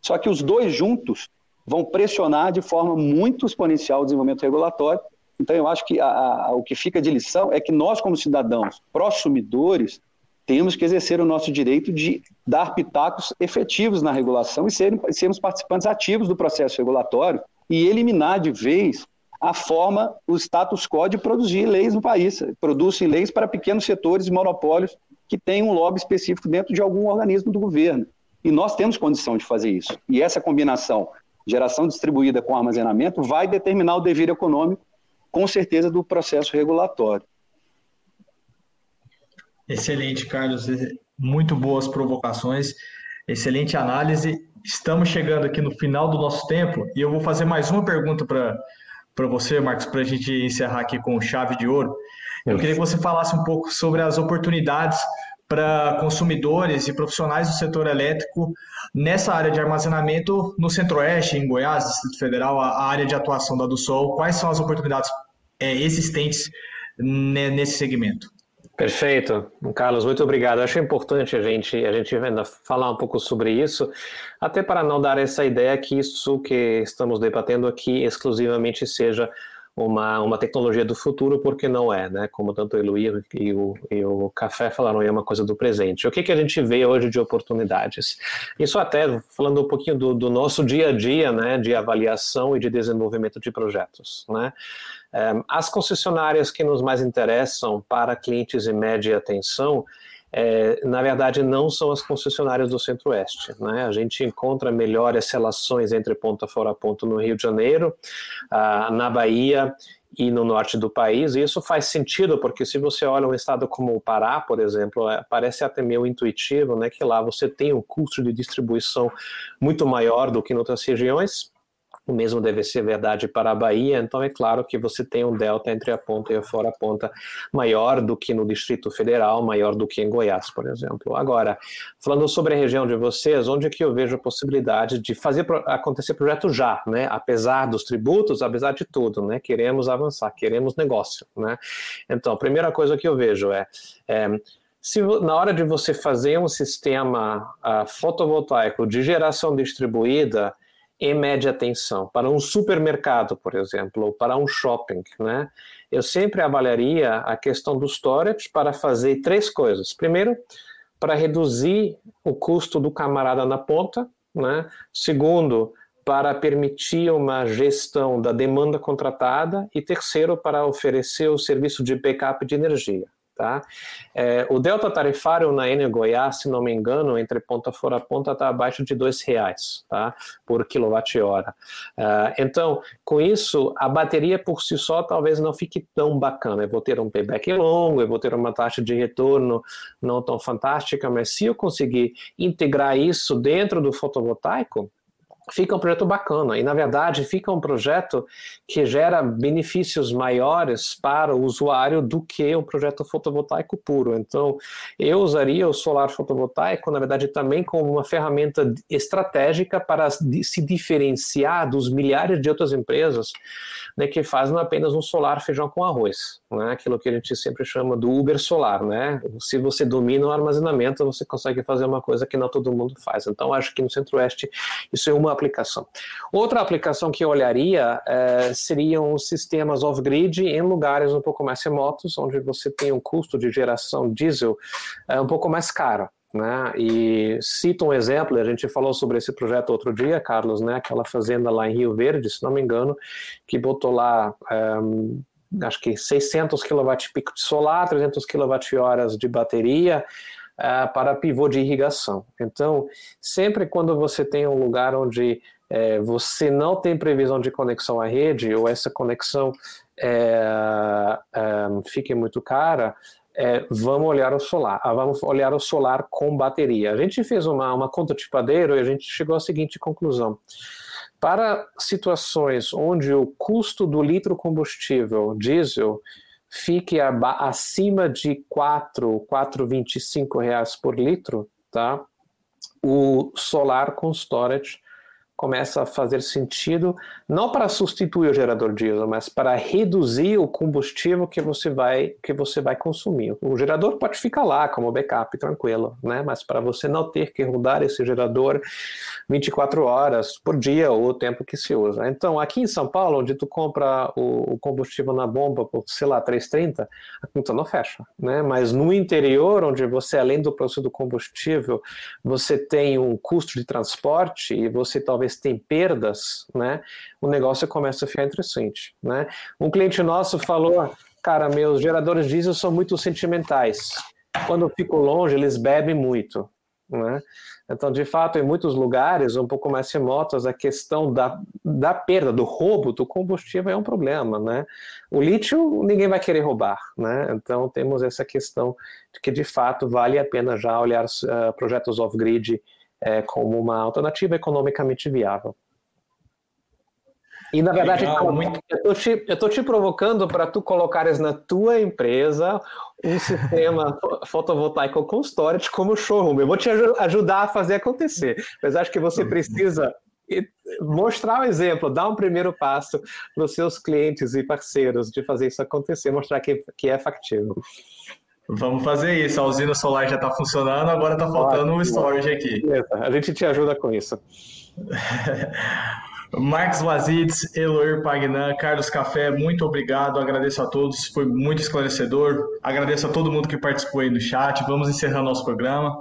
Só que os dois juntos vão pressionar de forma muito exponencial o desenvolvimento regulatório. Então, eu acho que a, a, o que fica de lição é que nós, como cidadãos prosumidores, temos que exercer o nosso direito de dar pitacos efetivos na regulação e sermos participantes ativos do processo regulatório e eliminar de vez a forma, o status quo de produzir leis no país. Produzem leis para pequenos setores e monopólios que têm um lobby específico dentro de algum organismo do governo. E nós temos condição de fazer isso. E essa combinação, geração distribuída com armazenamento, vai determinar o dever econômico, com certeza, do processo regulatório. Excelente, Carlos. Muito boas provocações, excelente análise. Estamos chegando aqui no final do nosso tempo e eu vou fazer mais uma pergunta para para você, Marcos, para a gente encerrar aqui com chave de ouro. Eu queria que você falasse um pouco sobre as oportunidades para consumidores e profissionais do setor elétrico nessa área de armazenamento no Centro-Oeste, em Goiás, Distrito Federal, a área de atuação da do Sol. Quais são as oportunidades é, existentes nesse segmento? Perfeito, Carlos, muito obrigado. Acho importante a gente a gente ainda falar um pouco sobre isso, até para não dar essa ideia que isso que estamos debatendo aqui exclusivamente seja uma, uma tecnologia do futuro, porque não é, né? Como tanto o Eloy e o, e o Café falaram, é uma coisa do presente. O que, que a gente vê hoje de oportunidades? Isso até falando um pouquinho do, do nosso dia a dia, né? De avaliação e de desenvolvimento de projetos, né? As concessionárias que nos mais interessam para clientes em média atenção, é, na verdade, não são as concessionárias do Centro-Oeste. Né? A gente encontra melhores relações entre ponta fora ponto no Rio de Janeiro, ah, na Bahia e no norte do país. E isso faz sentido, porque se você olha um estado como o Pará, por exemplo, é, parece até meio intuitivo né, que lá você tem um custo de distribuição muito maior do que em outras regiões o mesmo deve ser verdade para a Bahia, então é claro que você tem um delta entre a ponta e a fora ponta maior do que no Distrito Federal, maior do que em Goiás, por exemplo. Agora, falando sobre a região de vocês, onde é que eu vejo a possibilidade de fazer acontecer projeto já, né? Apesar dos tributos, apesar de tudo, né? Queremos avançar, queremos negócio, né? Então, a primeira coisa que eu vejo é, é se na hora de você fazer um sistema uh, fotovoltaico de geração distribuída, em média atenção, para um supermercado, por exemplo, ou para um shopping, né? Eu sempre avaliaria a questão do storage para fazer três coisas. Primeiro, para reduzir o custo do camarada na ponta, né? Segundo, para permitir uma gestão da demanda contratada e terceiro, para oferecer o serviço de backup de energia. Tá? É, o delta tarifário na Enel Goiás, se não me engano, entre ponta fora ponta está abaixo de dois reais tá? por quilowatt-hora. Uh, então, com isso, a bateria por si só talvez não fique tão bacana. Eu vou ter um payback longo, eu vou ter uma taxa de retorno não tão fantástica, mas se eu conseguir integrar isso dentro do fotovoltaico, fica um projeto bacana e na verdade fica um projeto que gera benefícios maiores para o usuário do que um projeto fotovoltaico puro. Então, eu usaria o solar fotovoltaico, na verdade, também como uma ferramenta estratégica para se diferenciar dos milhares de outras empresas né, que fazem apenas um solar feijão com arroz, né, aquilo que a gente sempre chama do Uber solar, né? Se você domina o armazenamento, você consegue fazer uma coisa que não todo mundo faz. Então, acho que no Centro-Oeste isso é uma aplicação. Outra aplicação que eu olharia é, seriam sistemas off-grid em lugares um pouco mais remotos, onde você tem um custo de geração diesel é, um pouco mais caro. Né? E cito um exemplo, a gente falou sobre esse projeto outro dia, Carlos, né? aquela fazenda lá em Rio Verde, se não me engano, que botou lá um, acho que 600 kWp de solar, 300 kWh de bateria uh, para pivô de irrigação. Então, sempre quando você tem um lugar onde é, você não tem previsão de conexão à rede, ou essa conexão é, fique muito cara, é, vamos olhar o solar, ah, vamos olhar o solar com bateria. A gente fez uma, uma conta de padeiro e a gente chegou à seguinte conclusão. Para situações onde o custo do litro combustível diesel fique acima de 4, 4,25 reais por litro, tá? o solar com storage começa a fazer sentido, não para substituir o gerador diesel, mas para reduzir o combustível que você vai que você vai consumir. O gerador pode ficar lá como backup, tranquilo, né? Mas para você não ter que rodar esse gerador 24 horas por dia ou o tempo que se usa. Então, aqui em São Paulo, onde tu compra o, combustível na bomba por, sei lá, 3,30, a conta não fecha, né? Mas no interior, onde você além do preço do combustível, você tem um custo de transporte e você talvez talvez tem perdas, né, o negócio começa a ficar interessante, né. Um cliente nosso falou, cara, meus geradores diesel são muito sentimentais. Quando eu fico longe, eles bebem muito, né? Então, de fato, em muitos lugares um pouco mais remotos, a questão da, da perda, do roubo do combustível é um problema, né? O lítio ninguém vai querer roubar, né? Então, temos essa questão de que, de fato, vale a pena já olhar uh, projetos off-grid é, como uma alternativa economicamente viável. E na verdade, Legal, muito... eu estou te, te provocando para tu colocares na tua empresa um sistema [laughs] fotovoltaico com storage como showroom. Eu vou te ajudar a fazer acontecer, mas acho que você precisa mostrar o um exemplo, dar um primeiro passo para os seus clientes e parceiros de fazer isso acontecer, mostrar que, que é factível. Vamos fazer isso. A usina solar já está funcionando, agora está faltando um storage aqui. A gente te ajuda com isso. [laughs] Marcos Vazides, Eloir Pagnan, Carlos Café, muito obrigado, agradeço a todos, foi muito esclarecedor, agradeço a todo mundo que participou aí no chat, vamos encerrar nosso programa.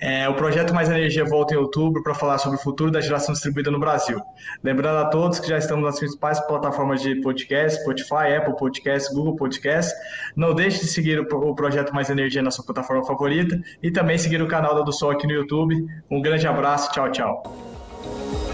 É, o projeto Mais Energia volta em outubro para falar sobre o futuro da geração distribuída no Brasil. Lembrando a todos que já estamos nas principais plataformas de podcast, Spotify, Apple Podcast, Google Podcast. Não deixe de seguir o projeto Mais Energia na sua plataforma favorita e também seguir o canal da do Sol aqui no YouTube. Um grande abraço, tchau, tchau.